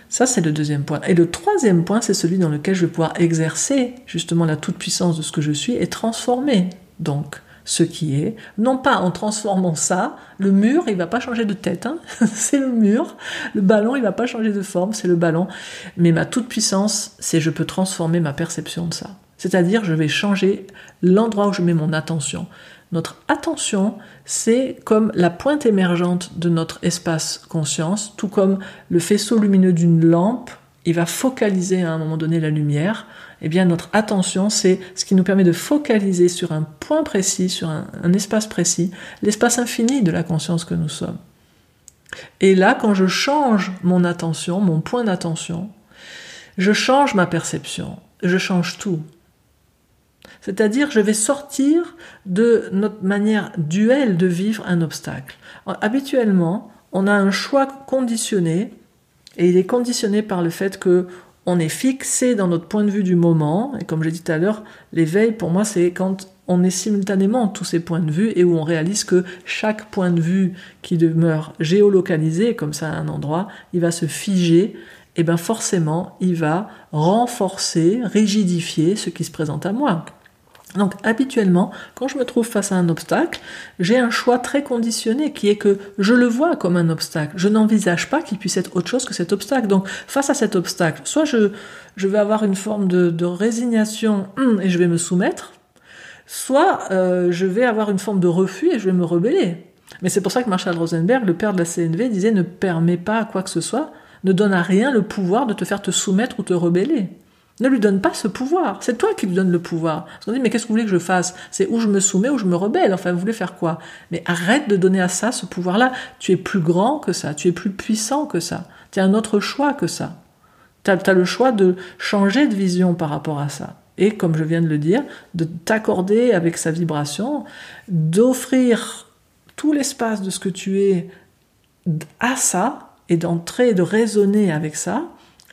Ça, c'est le deuxième point. Et le troisième point, c'est celui dans lequel je vais pouvoir exercer justement la toute-puissance de ce que je suis et transformer donc ce qui est, non pas en transformant ça, le mur, il va pas changer de tête, hein. c'est le mur, le ballon, il va pas changer de forme, c'est le ballon, mais ma toute-puissance, c'est je peux transformer ma perception de ça. C'est-à-dire, je vais changer l'endroit où je mets mon attention. Notre attention, c'est comme la pointe émergente de notre espace conscience, tout comme le faisceau lumineux d'une lampe, il va focaliser à un moment donné la lumière. Eh bien, notre attention, c'est ce qui nous permet de focaliser sur un point précis, sur un, un espace précis, l'espace infini de la conscience que nous sommes. Et là, quand je change mon attention, mon point d'attention, je change ma perception, je change tout. C'est-à-dire, je vais sortir de notre manière duelle de vivre un obstacle. habituellement, on a un choix conditionné, et il est conditionné par le fait que on est fixé dans notre point de vue du moment. Et comme j'ai dit tout à l'heure, l'éveil, pour moi, c'est quand on est simultanément tous ces points de vue et où on réalise que chaque point de vue qui demeure géolocalisé, comme ça à un endroit, il va se figer et bien forcément, il va renforcer, rigidifier ce qui se présente à moi. Donc habituellement, quand je me trouve face à un obstacle, j'ai un choix très conditionné qui est que je le vois comme un obstacle. Je n'envisage pas qu'il puisse être autre chose que cet obstacle. Donc face à cet obstacle, soit je, je vais avoir une forme de, résignation hum, et je vais me soumettre, soit euh, je vais avoir une forme de refus et je vais me rebeller. Mais c'est pour ça que Marshall Rosenberg, le père de la CNV, disait ne permet pas à quoi que ce soit, ne donne à rien le pouvoir de te faire te soumettre ou te rebeller. Ne lui donne pas ce pouvoir. C'est toi qui lui donnes le pouvoir. Parce qu'on dit, mais qu'est-ce que vous voulez que je fasse? C'est où je me soumets ou je me rebelle. Enfin, vous voulez faire quoi? Mais arrête de donner à ça ce pouvoir-là. Tu es plus grand que ça. Tu es plus puissant que ça. Tu as un autre choix que ça. Tu as, le choix de changer de vision par rapport à ça. Et comme je viens de le dire, de t'accorder avec sa vibration, d'offrir tout l'espace de ce que tu es à ça, et d'entrer, de raisonner avec ça.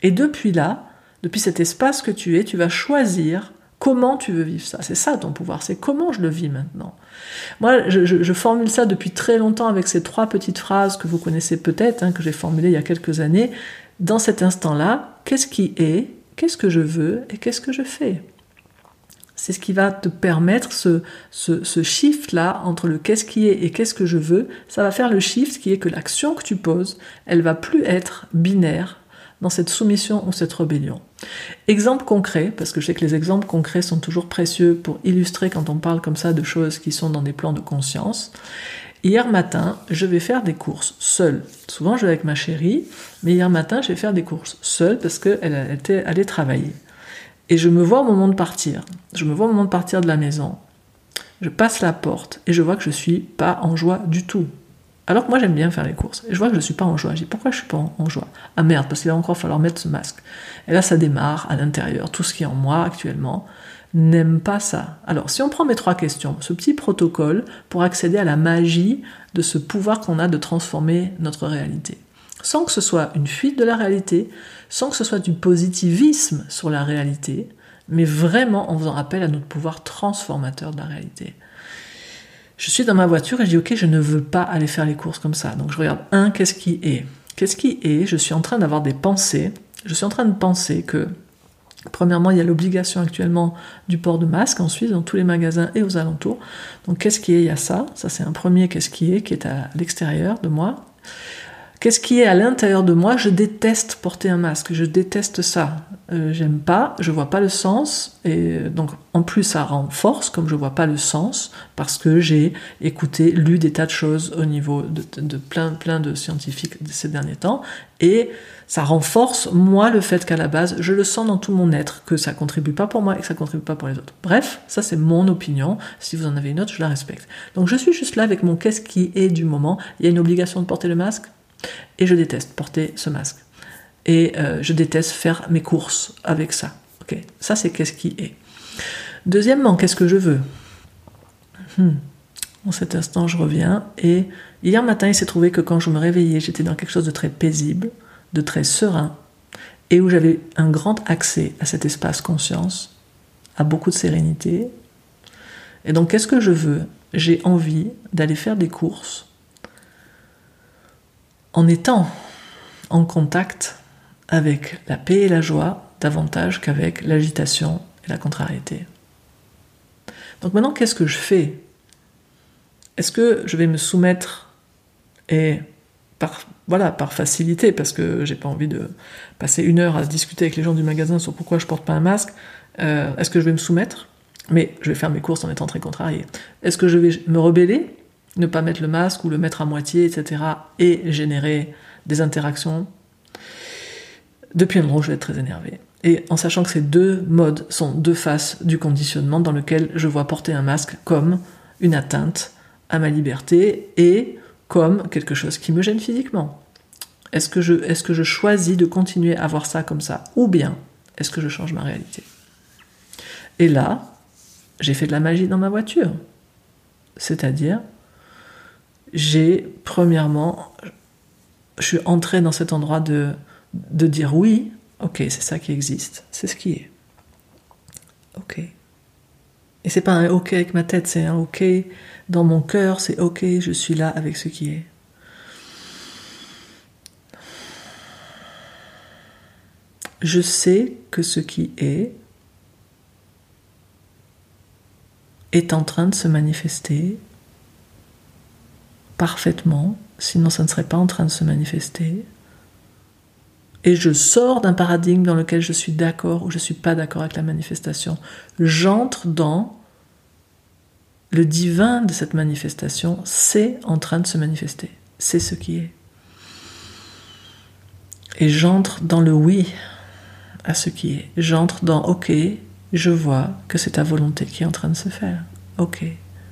Et depuis là, depuis cet espace que tu es, tu vas choisir comment tu veux vivre ça. C'est ça ton pouvoir, c'est comment je le vis maintenant. Moi, je, formule ça depuis très longtemps avec ces trois petites phrases que vous connaissez peut-être, hein, que j'ai formulées il y a quelques années. Dans cet instant-là, qu'est-ce qui est, qu'est-ce que je veux et qu'est-ce que je fais? C'est ce qui va te permettre ce, shift-là entre le qu'est-ce qui est et qu'est-ce que je veux. Ça va faire le shift qui est que l'action que tu poses, elle va plus être binaire, dans cette soumission ou cette rébellion. Exemple concret, parce que je sais que les exemples concrets sont toujours précieux pour illustrer quand on parle comme ça de choses qui sont dans des plans de conscience. Hier matin, je vais faire des courses seule. Souvent, je vais avec ma chérie, mais hier matin, je vais faire des courses seule parce qu'elle était allée travailler. Et je me vois au moment de partir. Je me vois au moment de partir de la maison. Je passe la porte et je vois que je suis pas en joie du tout. Alors que moi j'aime bien faire les courses. Et je vois que je ne suis pas en joie. Je dis pourquoi je suis pas en, joie? Ah merde, parce qu'il va encore falloir mettre ce masque. Et là ça démarre à l'intérieur. Tout ce qui est en moi actuellement n'aime pas ça. Alors si on prend mes trois questions, ce petit protocole pour accéder à la magie de ce pouvoir qu'on a de transformer notre réalité. Sans que ce soit une fuite de la réalité, sans que ce soit du positivisme sur la réalité, mais vraiment en faisant appel à notre pouvoir transformateur de la réalité. Je suis dans ma voiture et je dis ok, je ne veux pas aller faire les courses comme ça. Donc je regarde un, qu'est-ce qui est? Qu'est-ce qui est? Je suis en train d'avoir des pensées. Je suis en train de penser que Premièrement, il y a l'obligation actuellement du port de masque en Suisse, dans tous les magasins et aux alentours. Donc, qu'est-ce qui est? Il y a ça. Ça, c'est un premier qu'est-ce qui est, qui est à l'extérieur de moi. Qu'est-ce qui est à l'intérieur de moi? Je déteste porter un masque, je déteste ça. Euh, j'aime pas, je vois pas le sens, et donc en plus ça renforce, comme je vois pas le sens, parce que j'ai écouté, lu des tas de choses au niveau de, plein, plein de scientifiques ces derniers temps, et ça renforce moi le fait qu'à la base je le sens dans tout mon être, que ça contribue pas pour moi et que ça contribue pas pour les autres. Bref, ça c'est mon opinion. Si vous en avez une autre, je la respecte. Donc je suis juste là avec mon qu'est-ce qui est du moment. Il y a une obligation de porter le masque? Et je déteste porter ce masque. Et euh, je déteste faire mes courses avec ça. Ok, ça c'est qu'est-ce qui est. Deuxièmement, qu'est-ce que je veux? Hmm. En cet instant, je reviens et hier matin, il s'est trouvé que quand je me réveillais, j'étais dans quelque chose de très paisible, de très serein, et où j'avais un grand accès à cet espace conscience, à beaucoup de sérénité. Et donc, qu'est-ce que je veux? J'ai envie d'aller faire des courses en étant en contact avec la paix et la joie davantage qu'avec l'agitation et la contrariété. Donc maintenant, qu'est-ce que je fais? Est-ce que je vais me soumettre et par, voilà, par facilité, parce que j'ai pas envie de passer une heure à discuter avec les gens du magasin sur pourquoi je porte pas un masque, euh, est-ce que je vais me soumettre? Mais je vais faire mes courses en étant très contrarié. Est-ce que je vais me rebeller? Ne pas mettre le masque ou le mettre à moitié, etc., et générer des interactions, depuis un moment, je vais être très énervé. Et en sachant que ces deux modes sont deux faces du conditionnement dans lequel je vois porter un masque comme une atteinte à ma liberté et comme quelque chose qui me gêne physiquement. Est-ce que est-ce que je choisis de continuer à voir ça comme ça Ou bien est-ce que je change ma réalité? Et là, j'ai fait de la magie dans ma voiture. C'est-à-dire, j'ai premièrement, je suis entré dans cet endroit de, de dire oui, ok, c'est ça qui existe, c'est ce qui est. Ok. Et c'est pas un ok avec ma tête, c'est un ok dans mon cœur, c'est ok, je suis là avec ce qui est. Je sais que ce qui est est en train de se manifester parfaitement, sinon ça ne serait pas en train de se manifester. Et je sors d'un paradigme dans lequel je suis d'accord ou je ne suis pas d'accord avec la manifestation. J'entre dans le divin de cette manifestation, c'est en train de se manifester. C'est ce qui est. Et j'entre dans le oui à ce qui est. J'entre dans OK, je vois que c'est ta volonté qui est en train de se faire. OK.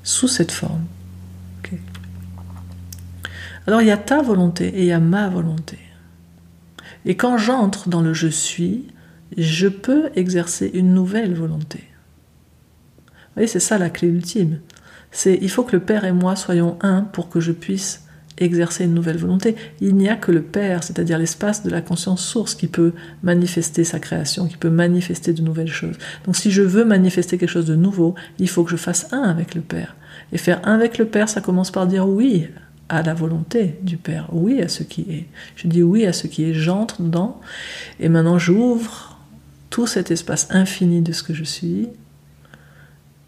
Sous cette forme. Alors il y a ta volonté et il y a ma volonté. Et quand j'entre dans le je suis, je peux exercer une nouvelle volonté. Vous voyez, c'est ça la clé ultime. C'est il faut que le Père et moi soyons un pour que je puisse exercer une nouvelle volonté. Il n'y a que le Père, c'est-à-dire l'espace de la conscience source, qui peut manifester sa création, qui peut manifester de nouvelles choses. Donc si je veux manifester quelque chose de nouveau, il faut que je fasse un avec le Père. Et faire un avec le Père, ça commence par dire oui à la volonté du Père, oui à ce qui est. Je dis oui à ce qui est, j'entre dedans, et maintenant j'ouvre tout cet espace infini de ce que je suis,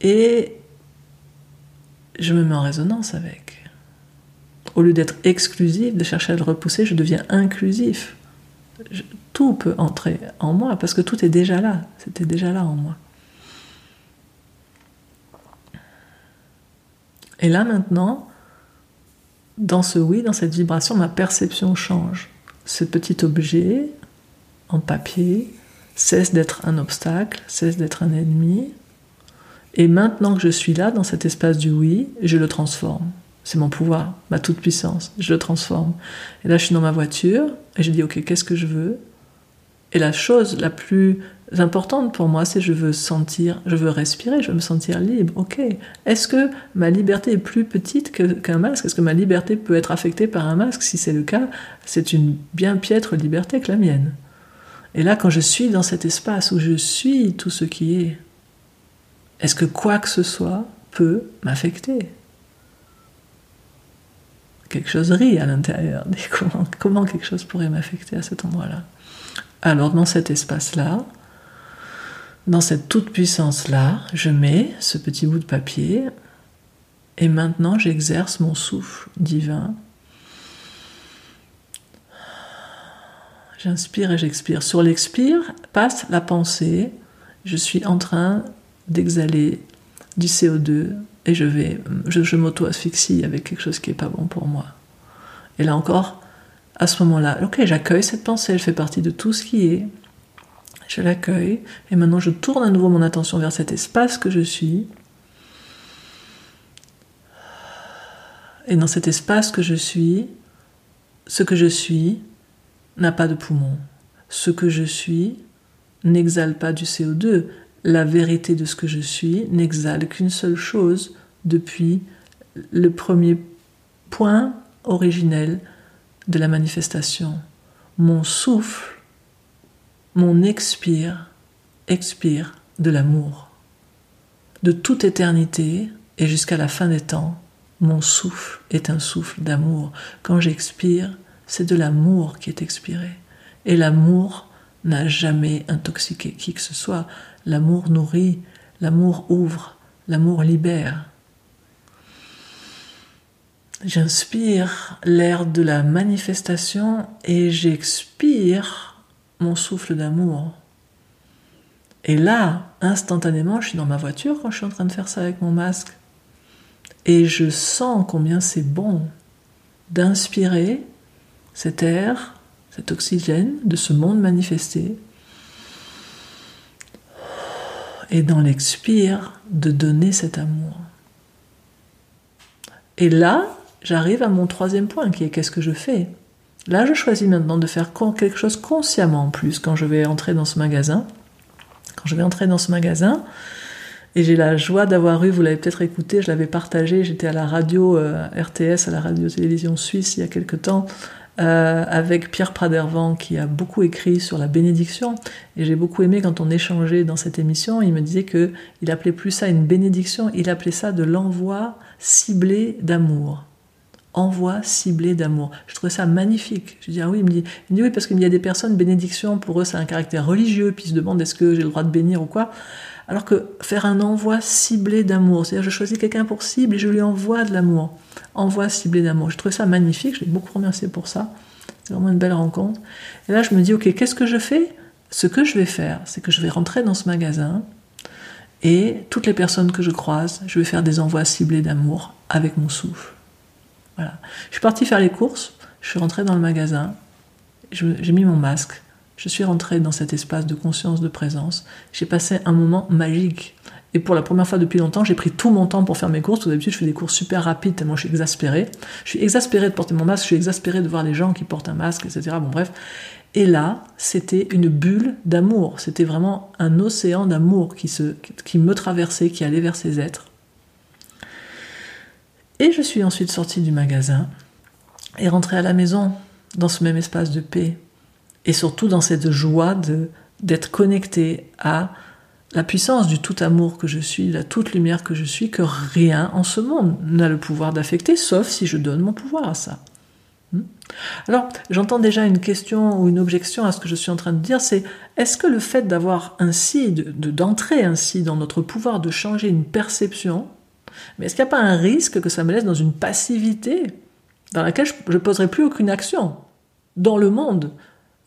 et je me mets en résonance avec. Au lieu d'être exclusif, de chercher à le repousser, je deviens inclusif. tout peut entrer en moi, parce que tout est déjà là, c'était déjà là en moi. Et là maintenant, dans ce oui, dans cette vibration, ma perception change. Ce petit objet en papier cesse d'être un obstacle, cesse d'être un ennemi. Et maintenant que je suis là, dans cet espace du oui, je le transforme. C'est mon pouvoir, ma toute puissance. Je le transforme. Et là, je suis dans ma voiture et je dis, OK, qu'est-ce que je veux? Et la chose la plus importante pour moi, c'est je veux sentir, je veux respirer, je veux me sentir libre. Ok. Est-ce que ma liberté est plus petite qu'un masque? Est-ce que ma liberté peut être affectée par un masque? Si c'est le cas, c'est une bien piètre liberté que la mienne. Et là, quand je suis dans cet espace où je suis tout ce qui est, est-ce que quoi que ce soit peut m'affecter? Quelque chose rit à l'intérieur. Comment, comment quelque chose pourrait m'affecter à cet endroit-là? Alors, dans cet espace-là, dans cette toute-puissance-là, je mets ce petit bout de papier et maintenant j'exerce mon souffle divin J'inspire et j'expire. Sur l'expire passe la pensée. Je suis en train d'exhaler du CO2 et je vais, je, m'auto-asphyxie avec quelque chose qui est pas bon pour moi. Et là encore, à ce moment-là, ok, j'accueille cette pensée, elle fait partie de tout ce qui est. Je l'accueille et maintenant je tourne à nouveau mon attention vers cet espace que je suis. Et dans cet espace que je suis, ce que je suis n'a pas de poumon. Ce que je suis n'exhale pas du CO2. La vérité de ce que je suis n'exhale qu'une seule chose depuis le premier point originel de la manifestation. Mon souffle, mon expire, expire de l'amour. De toute éternité et jusqu'à la fin des temps, mon souffle est un souffle d'amour. Quand j'expire, c'est de l'amour qui est expiré. Et l'amour n'a jamais intoxiqué qui que ce soit. L'amour nourrit, l'amour ouvre, l'amour libère. J'inspire l'air de la manifestation et j'expire mon souffle d'amour. Et là, instantanément, je suis dans ma voiture quand je suis en train de faire ça avec mon masque. Et je sens combien c'est bon d'inspirer cet air, cet oxygène de ce monde manifesté. Et dans l'expire, de donner cet amour. Et là, j'arrive à mon troisième point qui est qu'est-ce que je fais? Là, je choisis maintenant de faire quelque chose consciemment en plus quand je vais entrer dans ce magasin. Quand je vais entrer dans ce magasin, et j'ai la joie d'avoir eu, vous l'avez peut-être écouté, je l'avais partagé, j'étais à la radio euh, RTS, à la radio-télévision suisse il y a quelque temps, euh, avec Pierre Pradervan qui a beaucoup écrit sur la bénédiction. Et j'ai beaucoup aimé quand on échangeait dans cette émission, il me disait que il appelait plus ça une bénédiction, il appelait ça de l'envoi ciblé d'amour envoi ciblé d'amour. Je trouvais ça magnifique. Je dis, ah oui, il me dit, il dit oui, parce qu'il y a des personnes, bénédiction, pour eux, c'est un caractère religieux, puis ils se demandent est-ce que j'ai le droit de bénir ou quoi? Alors que faire un envoi ciblé d'amour, c'est-à-dire je choisis quelqu'un pour cible et je lui envoie de l'amour. Envoi ciblé d'amour. Je trouvais ça magnifique, je l'ai beaucoup remercié pour ça. C'est vraiment une belle rencontre. Et là, je me dis, ok, qu'est-ce que je fais? Ce que je vais faire, c'est que je vais rentrer dans ce magasin et toutes les personnes que je croise, je vais faire des envois ciblés d'amour avec mon souffle. Voilà. Je suis partie faire les courses, je suis rentrée dans le magasin, j'ai mis mon masque, je suis rentrée dans cet espace de conscience, de présence. J'ai passé un moment magique. Et pour la première fois depuis longtemps, j'ai pris tout mon temps pour faire mes courses. Tout d'habitude, je fais des courses super rapides tellement je suis exaspérée. Je suis exaspérée de porter mon masque, je suis exaspérée de voir les gens qui portent un masque, etc. Bon, bref. Et là, c'était une bulle d'amour. C'était vraiment un océan d'amour qui, qui me traversait, qui allait vers ces êtres. Et je suis ensuite sortie du magasin et rentrée à la maison, dans ce même espace de paix, et surtout dans cette joie de d'être connecté à la puissance du tout amour que je suis, la toute lumière que je suis, que rien en ce monde n'a le pouvoir d'affecter, sauf si je donne mon pouvoir à ça. Hmm? Alors, j'entends déjà une question ou une objection à ce que je suis en train de dire, c'est est-ce que le fait d'avoir ainsi, de, d'entrer ainsi dans notre pouvoir de changer une perception, mais est-ce qu'il n'y a pas un risque que ça me laisse dans une passivité dans laquelle je ne poserai plus aucune action dans le monde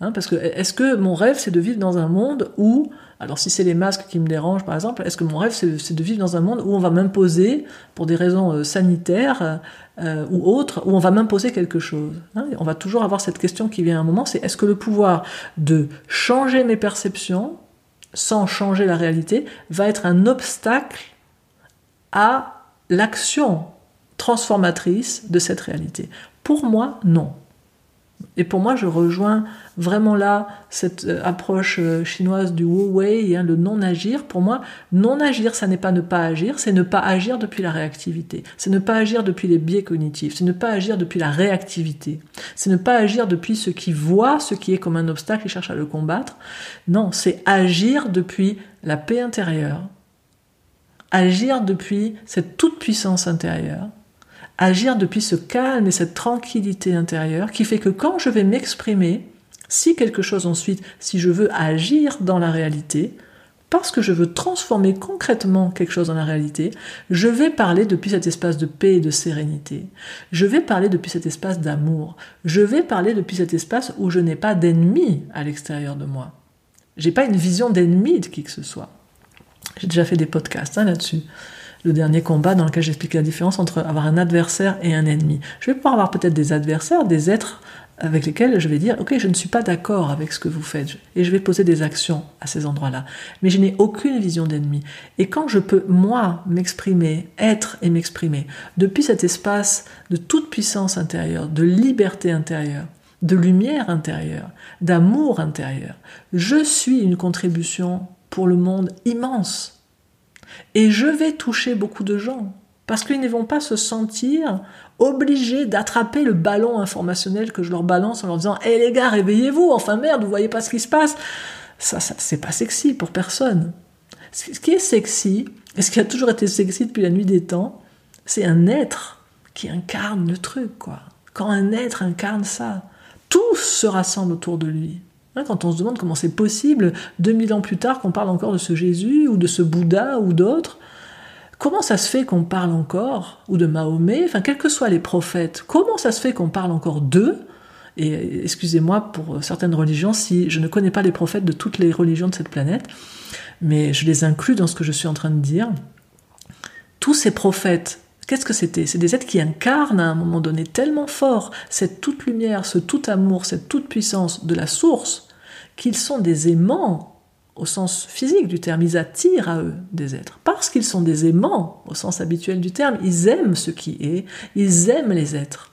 Hein, parce que est-ce que mon rêve c'est de vivre dans un monde où, alors si c'est les masques qui me dérangent par exemple, est-ce que mon rêve c'est de vivre dans un monde où on va m'imposer, pour des raisons euh, sanitaires euh, ou autres, où on va m'imposer quelque chose hein? On va toujours avoir cette question qui vient à un moment, c'est est-ce que le pouvoir de changer mes perceptions sans changer la réalité va être un obstacle à l'action transformatrice de cette réalité Pour moi, non. Et pour moi, je rejoins vraiment là cette euh, approche euh, chinoise du Wu Wei, hein, le non-agir. Pour moi, non-agir, ça n'est pas ne pas agir, c'est ne pas agir depuis la réactivité. C'est ne pas agir depuis les biais cognitifs. C'est ne pas agir depuis la réactivité. C'est ne pas agir depuis ce qui voit ce qui est comme un obstacle et cherche à le combattre. Non, c'est agir depuis la paix intérieure. Agir depuis cette toute puissance intérieure agir depuis ce calme et cette tranquillité intérieure qui fait que quand je vais m'exprimer, si quelque chose ensuite, si je veux agir dans la réalité, parce que je veux transformer concrètement quelque chose dans la réalité, je vais parler depuis cet espace de paix et de sérénité. Je vais parler depuis cet espace d'amour. Je vais parler depuis cet espace où je n'ai pas d'ennemi à l'extérieur de moi. J'ai pas une vision d'ennemi de qui que ce soit. J'ai déjà fait des podcasts hein, là-dessus. Le dernier combat dans lequel j'explique la différence entre avoir un adversaire et un ennemi. Je vais pouvoir avoir peut-être des adversaires, des êtres avec lesquels je vais dire, ok, je ne suis pas d'accord avec ce que vous faites, et je vais poser des actions à ces endroits-là. Mais je n'ai aucune vision d'ennemi. Et quand je peux, moi, m'exprimer, être et m'exprimer, depuis cet espace de toute puissance intérieure, de liberté intérieure, de lumière intérieure, d'amour intérieur, je suis une contribution pour le monde immense. Et je vais toucher beaucoup de gens parce qu'ils ne vont pas se sentir obligés d'attraper le ballon informationnel que je leur balance en leur disant Hé les gars, réveillez-vous, enfin merde, vous voyez pas ce qui se passe. Ça, ça c'est pas sexy pour personne. Ce qui est sexy, et ce qui a toujours été sexy depuis la nuit des temps, c'est un être qui incarne le truc, quoi. Quand un être incarne ça, tout se rassemble autour de lui. Quand on se demande comment c'est possible, 2000 ans plus tard, qu'on parle encore de ce Jésus ou de ce Bouddha ou d'autres, comment ça se fait qu'on parle encore, ou de Mahomet, enfin, quels que soient les prophètes, comment ça se fait qu'on parle encore d'eux? Et excusez-moi pour certaines religions si je ne connais pas les prophètes de toutes les religions de cette planète, mais je les inclus dans ce que je suis en train de dire. Tous ces prophètes, Qu'est-ce que c'était? C'est des êtres qui incarnent à un moment donné tellement fort cette toute lumière, ce tout amour, cette toute puissance de la source, qu'ils sont des aimants au sens physique du terme. Ils attirent à eux des êtres. Parce qu'ils sont des aimants au sens habituel du terme, ils aiment ce qui est, ils aiment les êtres.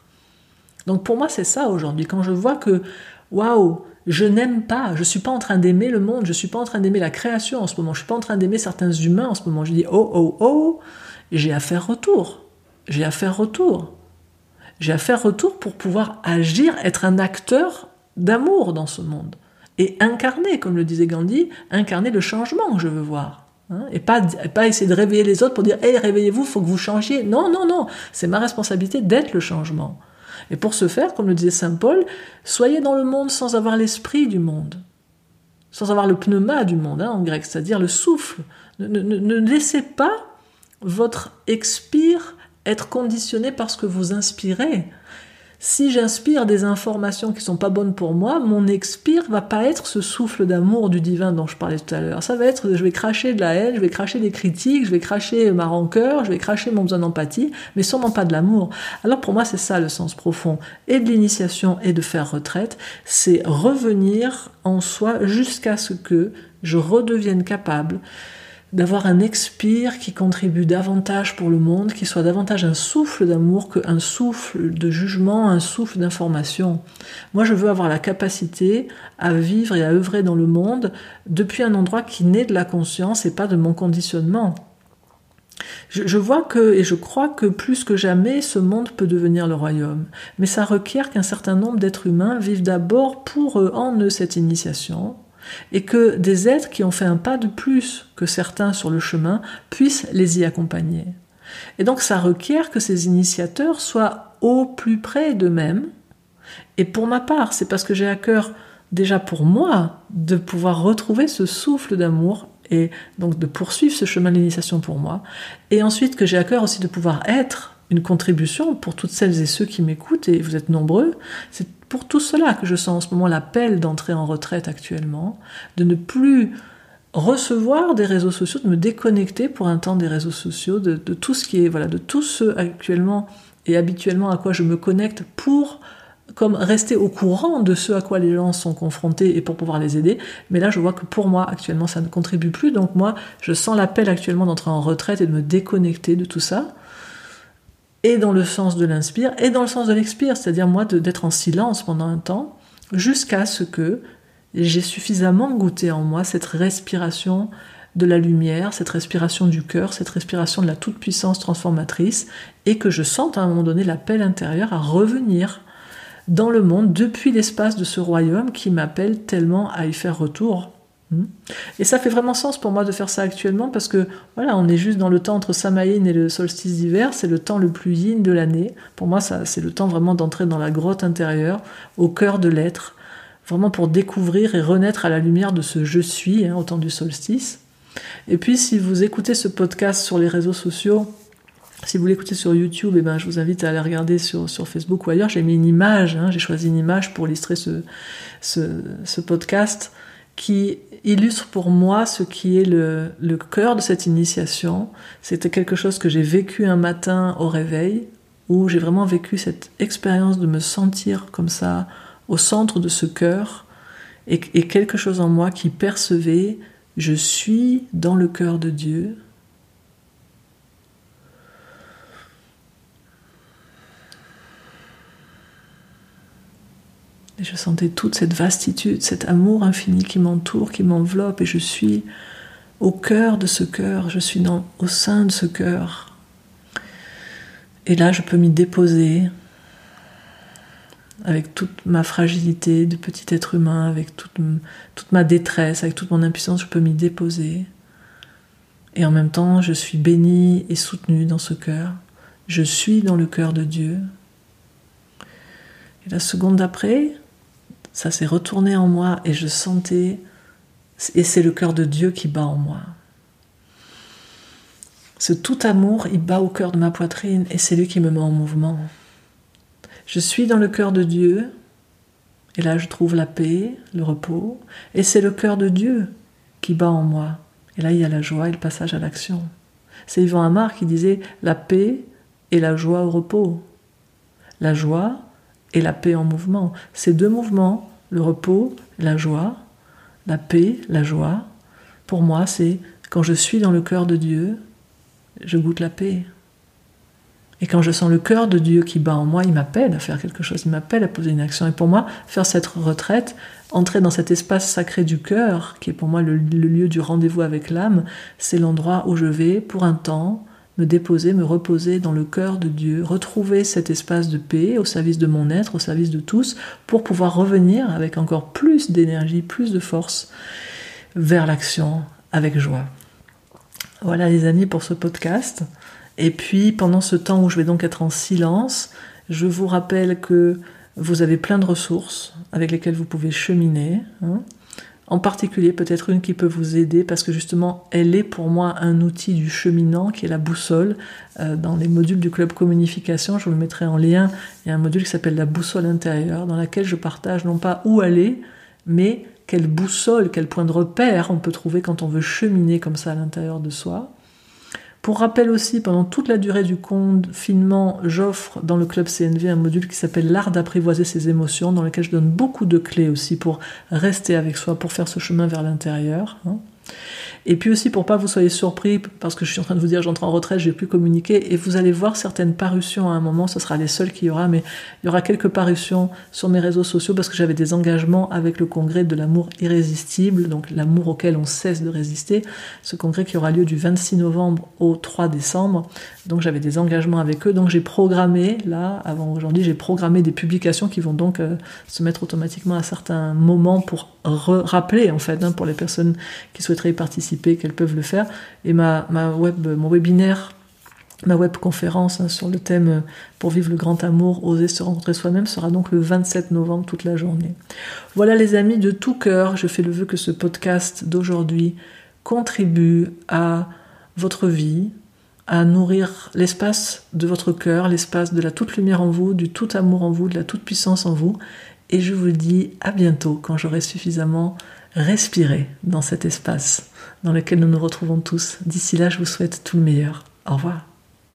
Donc pour moi, c'est ça aujourd'hui. Quand je vois que, waouh, je n'aime pas, je ne suis pas en train d'aimer le monde, je ne suis pas en train d'aimer la création en ce moment, je ne suis pas en train d'aimer certains humains en ce moment. Je dis, oh, oh, oh, j'ai à faire retour j'ai à faire retour. J'ai à faire retour pour pouvoir agir, être un acteur d'amour dans ce monde. Et incarner, comme le disait Gandhi, incarner le changement que je veux voir. Hein, et pas, pas essayer de réveiller les autres pour dire Hé, réveillez-vous, il faut que vous changiez. Non, non, non. C'est ma responsabilité d'être le changement. Et pour ce faire, comme le disait saint Paul, soyez dans le monde sans avoir l'esprit du monde, sans avoir le pneuma du monde hein, en grec, c'est-à-dire le souffle. Ne, ne laissez pas votre expire être conditionné par ce que vous inspirez. Si j'inspire des informations qui sont pas bonnes pour moi, mon expire va pas être ce souffle d'amour du divin dont je parlais tout à l'heure. Ça va être, je vais cracher de la haine, je vais cracher des critiques, je vais cracher ma rancœur, je vais cracher mon besoin d'empathie, mais sûrement pas de l'amour. Alors pour moi, c'est ça le sens profond et de l'initiation et de faire retraite, c'est revenir en soi jusqu'à ce que je redevienne capable d'avoir un expire qui contribue davantage pour le monde, qui soit davantage un souffle d'amour qu'un souffle de jugement, un souffle d'information. Moi, je veux avoir la capacité à vivre et à œuvrer dans le monde depuis un endroit qui naît de la conscience et pas de mon conditionnement. Je, vois que, et je crois que plus que jamais, ce monde peut devenir le royaume. Mais ça requiert qu'un certain nombre d'êtres humains vivent d'abord pour eux, en eux, cette initiation, et que des êtres qui ont fait un pas de plus que certains sur le chemin puissent les y accompagner. Et donc ça requiert que ces initiateurs soient au plus près d'eux-mêmes. Et pour ma part, c'est parce que j'ai à cœur déjà pour moi de pouvoir retrouver ce souffle d'amour et donc de poursuivre ce chemin d'initiation pour moi. Et ensuite que j'ai à cœur aussi de pouvoir être une contribution pour toutes celles et ceux qui m'écoutent, et vous êtes nombreux, c'est pour tout cela que je sens en ce moment l'appel d'entrer en retraite actuellement, de ne plus recevoir des réseaux sociaux, de me déconnecter pour un temps des réseaux sociaux, de, tout ce qui est, voilà, de tout ce actuellement et habituellement à quoi je me connecte pour comme rester au courant de ce à quoi les gens sont confrontés et pour pouvoir les aider. Mais là, je vois que pour moi, actuellement, ça ne contribue plus. Donc moi, je sens l'appel actuellement d'entrer en retraite et de me déconnecter de tout ça et dans le sens de l'inspire, et dans le sens de l'expire, c'est-à-dire moi d'être en silence pendant un temps, jusqu'à ce que j'ai suffisamment goûté en moi cette respiration de la lumière, cette respiration du cœur, cette respiration de la toute-puissance transformatrice, et que je sente à un moment donné l'appel intérieur à revenir dans le monde depuis l'espace de ce royaume qui m'appelle tellement à y faire retour. Et ça fait vraiment sens pour moi de faire ça actuellement parce que voilà, on est juste dans le temps entre Samaïn et le solstice d'hiver, c'est le temps le plus yin de l'année. Pour moi, ça, c'est le temps vraiment d'entrer dans la grotte intérieure, au cœur de l'être, vraiment pour découvrir et renaître à la lumière de ce je suis hein, au temps du solstice. Et puis si vous écoutez ce podcast sur les réseaux sociaux, si vous l'écoutez sur YouTube, eh ben, je vous invite à aller regarder sur, sur Facebook ou ailleurs. J'ai mis une image, hein, j'ai choisi une image pour illustrer ce, ce, podcast qui illustre pour moi ce qui est le, cœur de cette initiation. C'était quelque chose que j'ai vécu un matin au réveil, où j'ai vraiment vécu cette expérience de me sentir comme ça au centre de ce cœur, et, et quelque chose en moi qui percevait, je suis dans le cœur de Dieu, Et je sentais toute cette vastitude, cet amour infini qui m'entoure, qui m'enveloppe, et je suis au cœur de ce cœur, je suis au sein de ce cœur. Et là, je peux m'y déposer avec toute ma fragilité de petit être humain, avec toute, toute ma détresse, avec toute mon impuissance, je peux m'y déposer. Et en même temps, je suis bénie et soutenue dans ce cœur. Je suis dans le cœur de Dieu. Et la seconde d'après, ça s'est retourné en moi et je sentais, et c'est le cœur de Dieu qui bat en moi. Ce tout amour, il bat au cœur de ma poitrine et c'est lui qui me met en mouvement. Je suis dans le cœur de Dieu et là je trouve la paix, le repos, et c'est le cœur de Dieu qui bat en moi. Et là il y a la joie et le passage à l'action. C'est Yvan Amar qui disait la paix et la joie au repos. La joie, et la paix en mouvement. Ces deux mouvements, le repos, la joie, la paix, la joie, pour moi, c'est quand je suis dans le cœur de Dieu, je goûte la paix. Et quand je sens le cœur de Dieu qui bat en moi, il m'appelle à faire quelque chose, il m'appelle à poser une action. Et pour moi, faire cette retraite, entrer dans cet espace sacré du cœur, qui est pour moi le, le lieu du rendez-vous avec l'âme, c'est l'endroit où je vais pour un temps me déposer, me reposer dans le cœur de Dieu, retrouver cet espace de paix au service de mon être, au service de tous, pour pouvoir revenir avec encore plus d'énergie, plus de force vers l'action avec joie. Voilà les amis pour ce podcast. Et puis pendant ce temps où je vais donc être en silence, je vous rappelle que vous avez plein de ressources avec lesquelles vous pouvez cheminer. Hein en particulier peut-être une qui peut vous aider parce que justement elle est pour moi un outil du cheminant qui est la boussole. Euh, dans les modules du club communication, je vous mettrai en lien, il y a un module qui s'appelle la boussole intérieure dans laquelle je partage non pas où aller, mais quelle boussole, quel point de repère on peut trouver quand on veut cheminer comme ça à l'intérieur de soi. Pour rappel aussi, pendant toute la durée du confinement, j'offre dans le club CNV un module qui s'appelle l'art d'apprivoiser ses émotions, dans lequel je donne beaucoup de clés aussi pour rester avec soi, pour faire ce chemin vers l'intérieur. Hein. Et puis aussi pour pas vous soyez surpris, parce que je suis en train de vous dire j'entre en retraite, j'ai plus communiqué, et vous allez voir certaines parutions à un moment, ce sera les seules qu'il y aura, mais il y aura quelques parutions sur mes réseaux sociaux parce que j'avais des engagements avec le congrès de l'amour irrésistible, donc l'amour auquel on cesse de résister, ce congrès qui aura lieu du 26 novembre au 3 décembre, donc j'avais des engagements avec eux, donc j'ai programmé, là, avant aujourd'hui, j'ai programmé des publications qui vont donc euh, se mettre automatiquement à certains moments pour rappeler en fait hein, pour les personnes qui souhaiteraient y participer qu'elles peuvent le faire. Et ma, ma web, mon webinaire, ma web conférence hein, sur le thème euh, pour vivre le grand amour, oser se rencontrer soi-même sera donc le 27 novembre toute la journée. Voilà les amis, de tout cœur, je fais le vœu que ce podcast d'aujourd'hui contribue à votre vie, à nourrir l'espace de votre cœur, l'espace de la toute lumière en vous, du tout amour en vous, de la toute puissance en vous, et je vous dis à bientôt quand j'aurai suffisamment respiré dans cet espace dans lequel nous nous retrouvons tous. D'ici là, je vous souhaite tout le meilleur. Au revoir.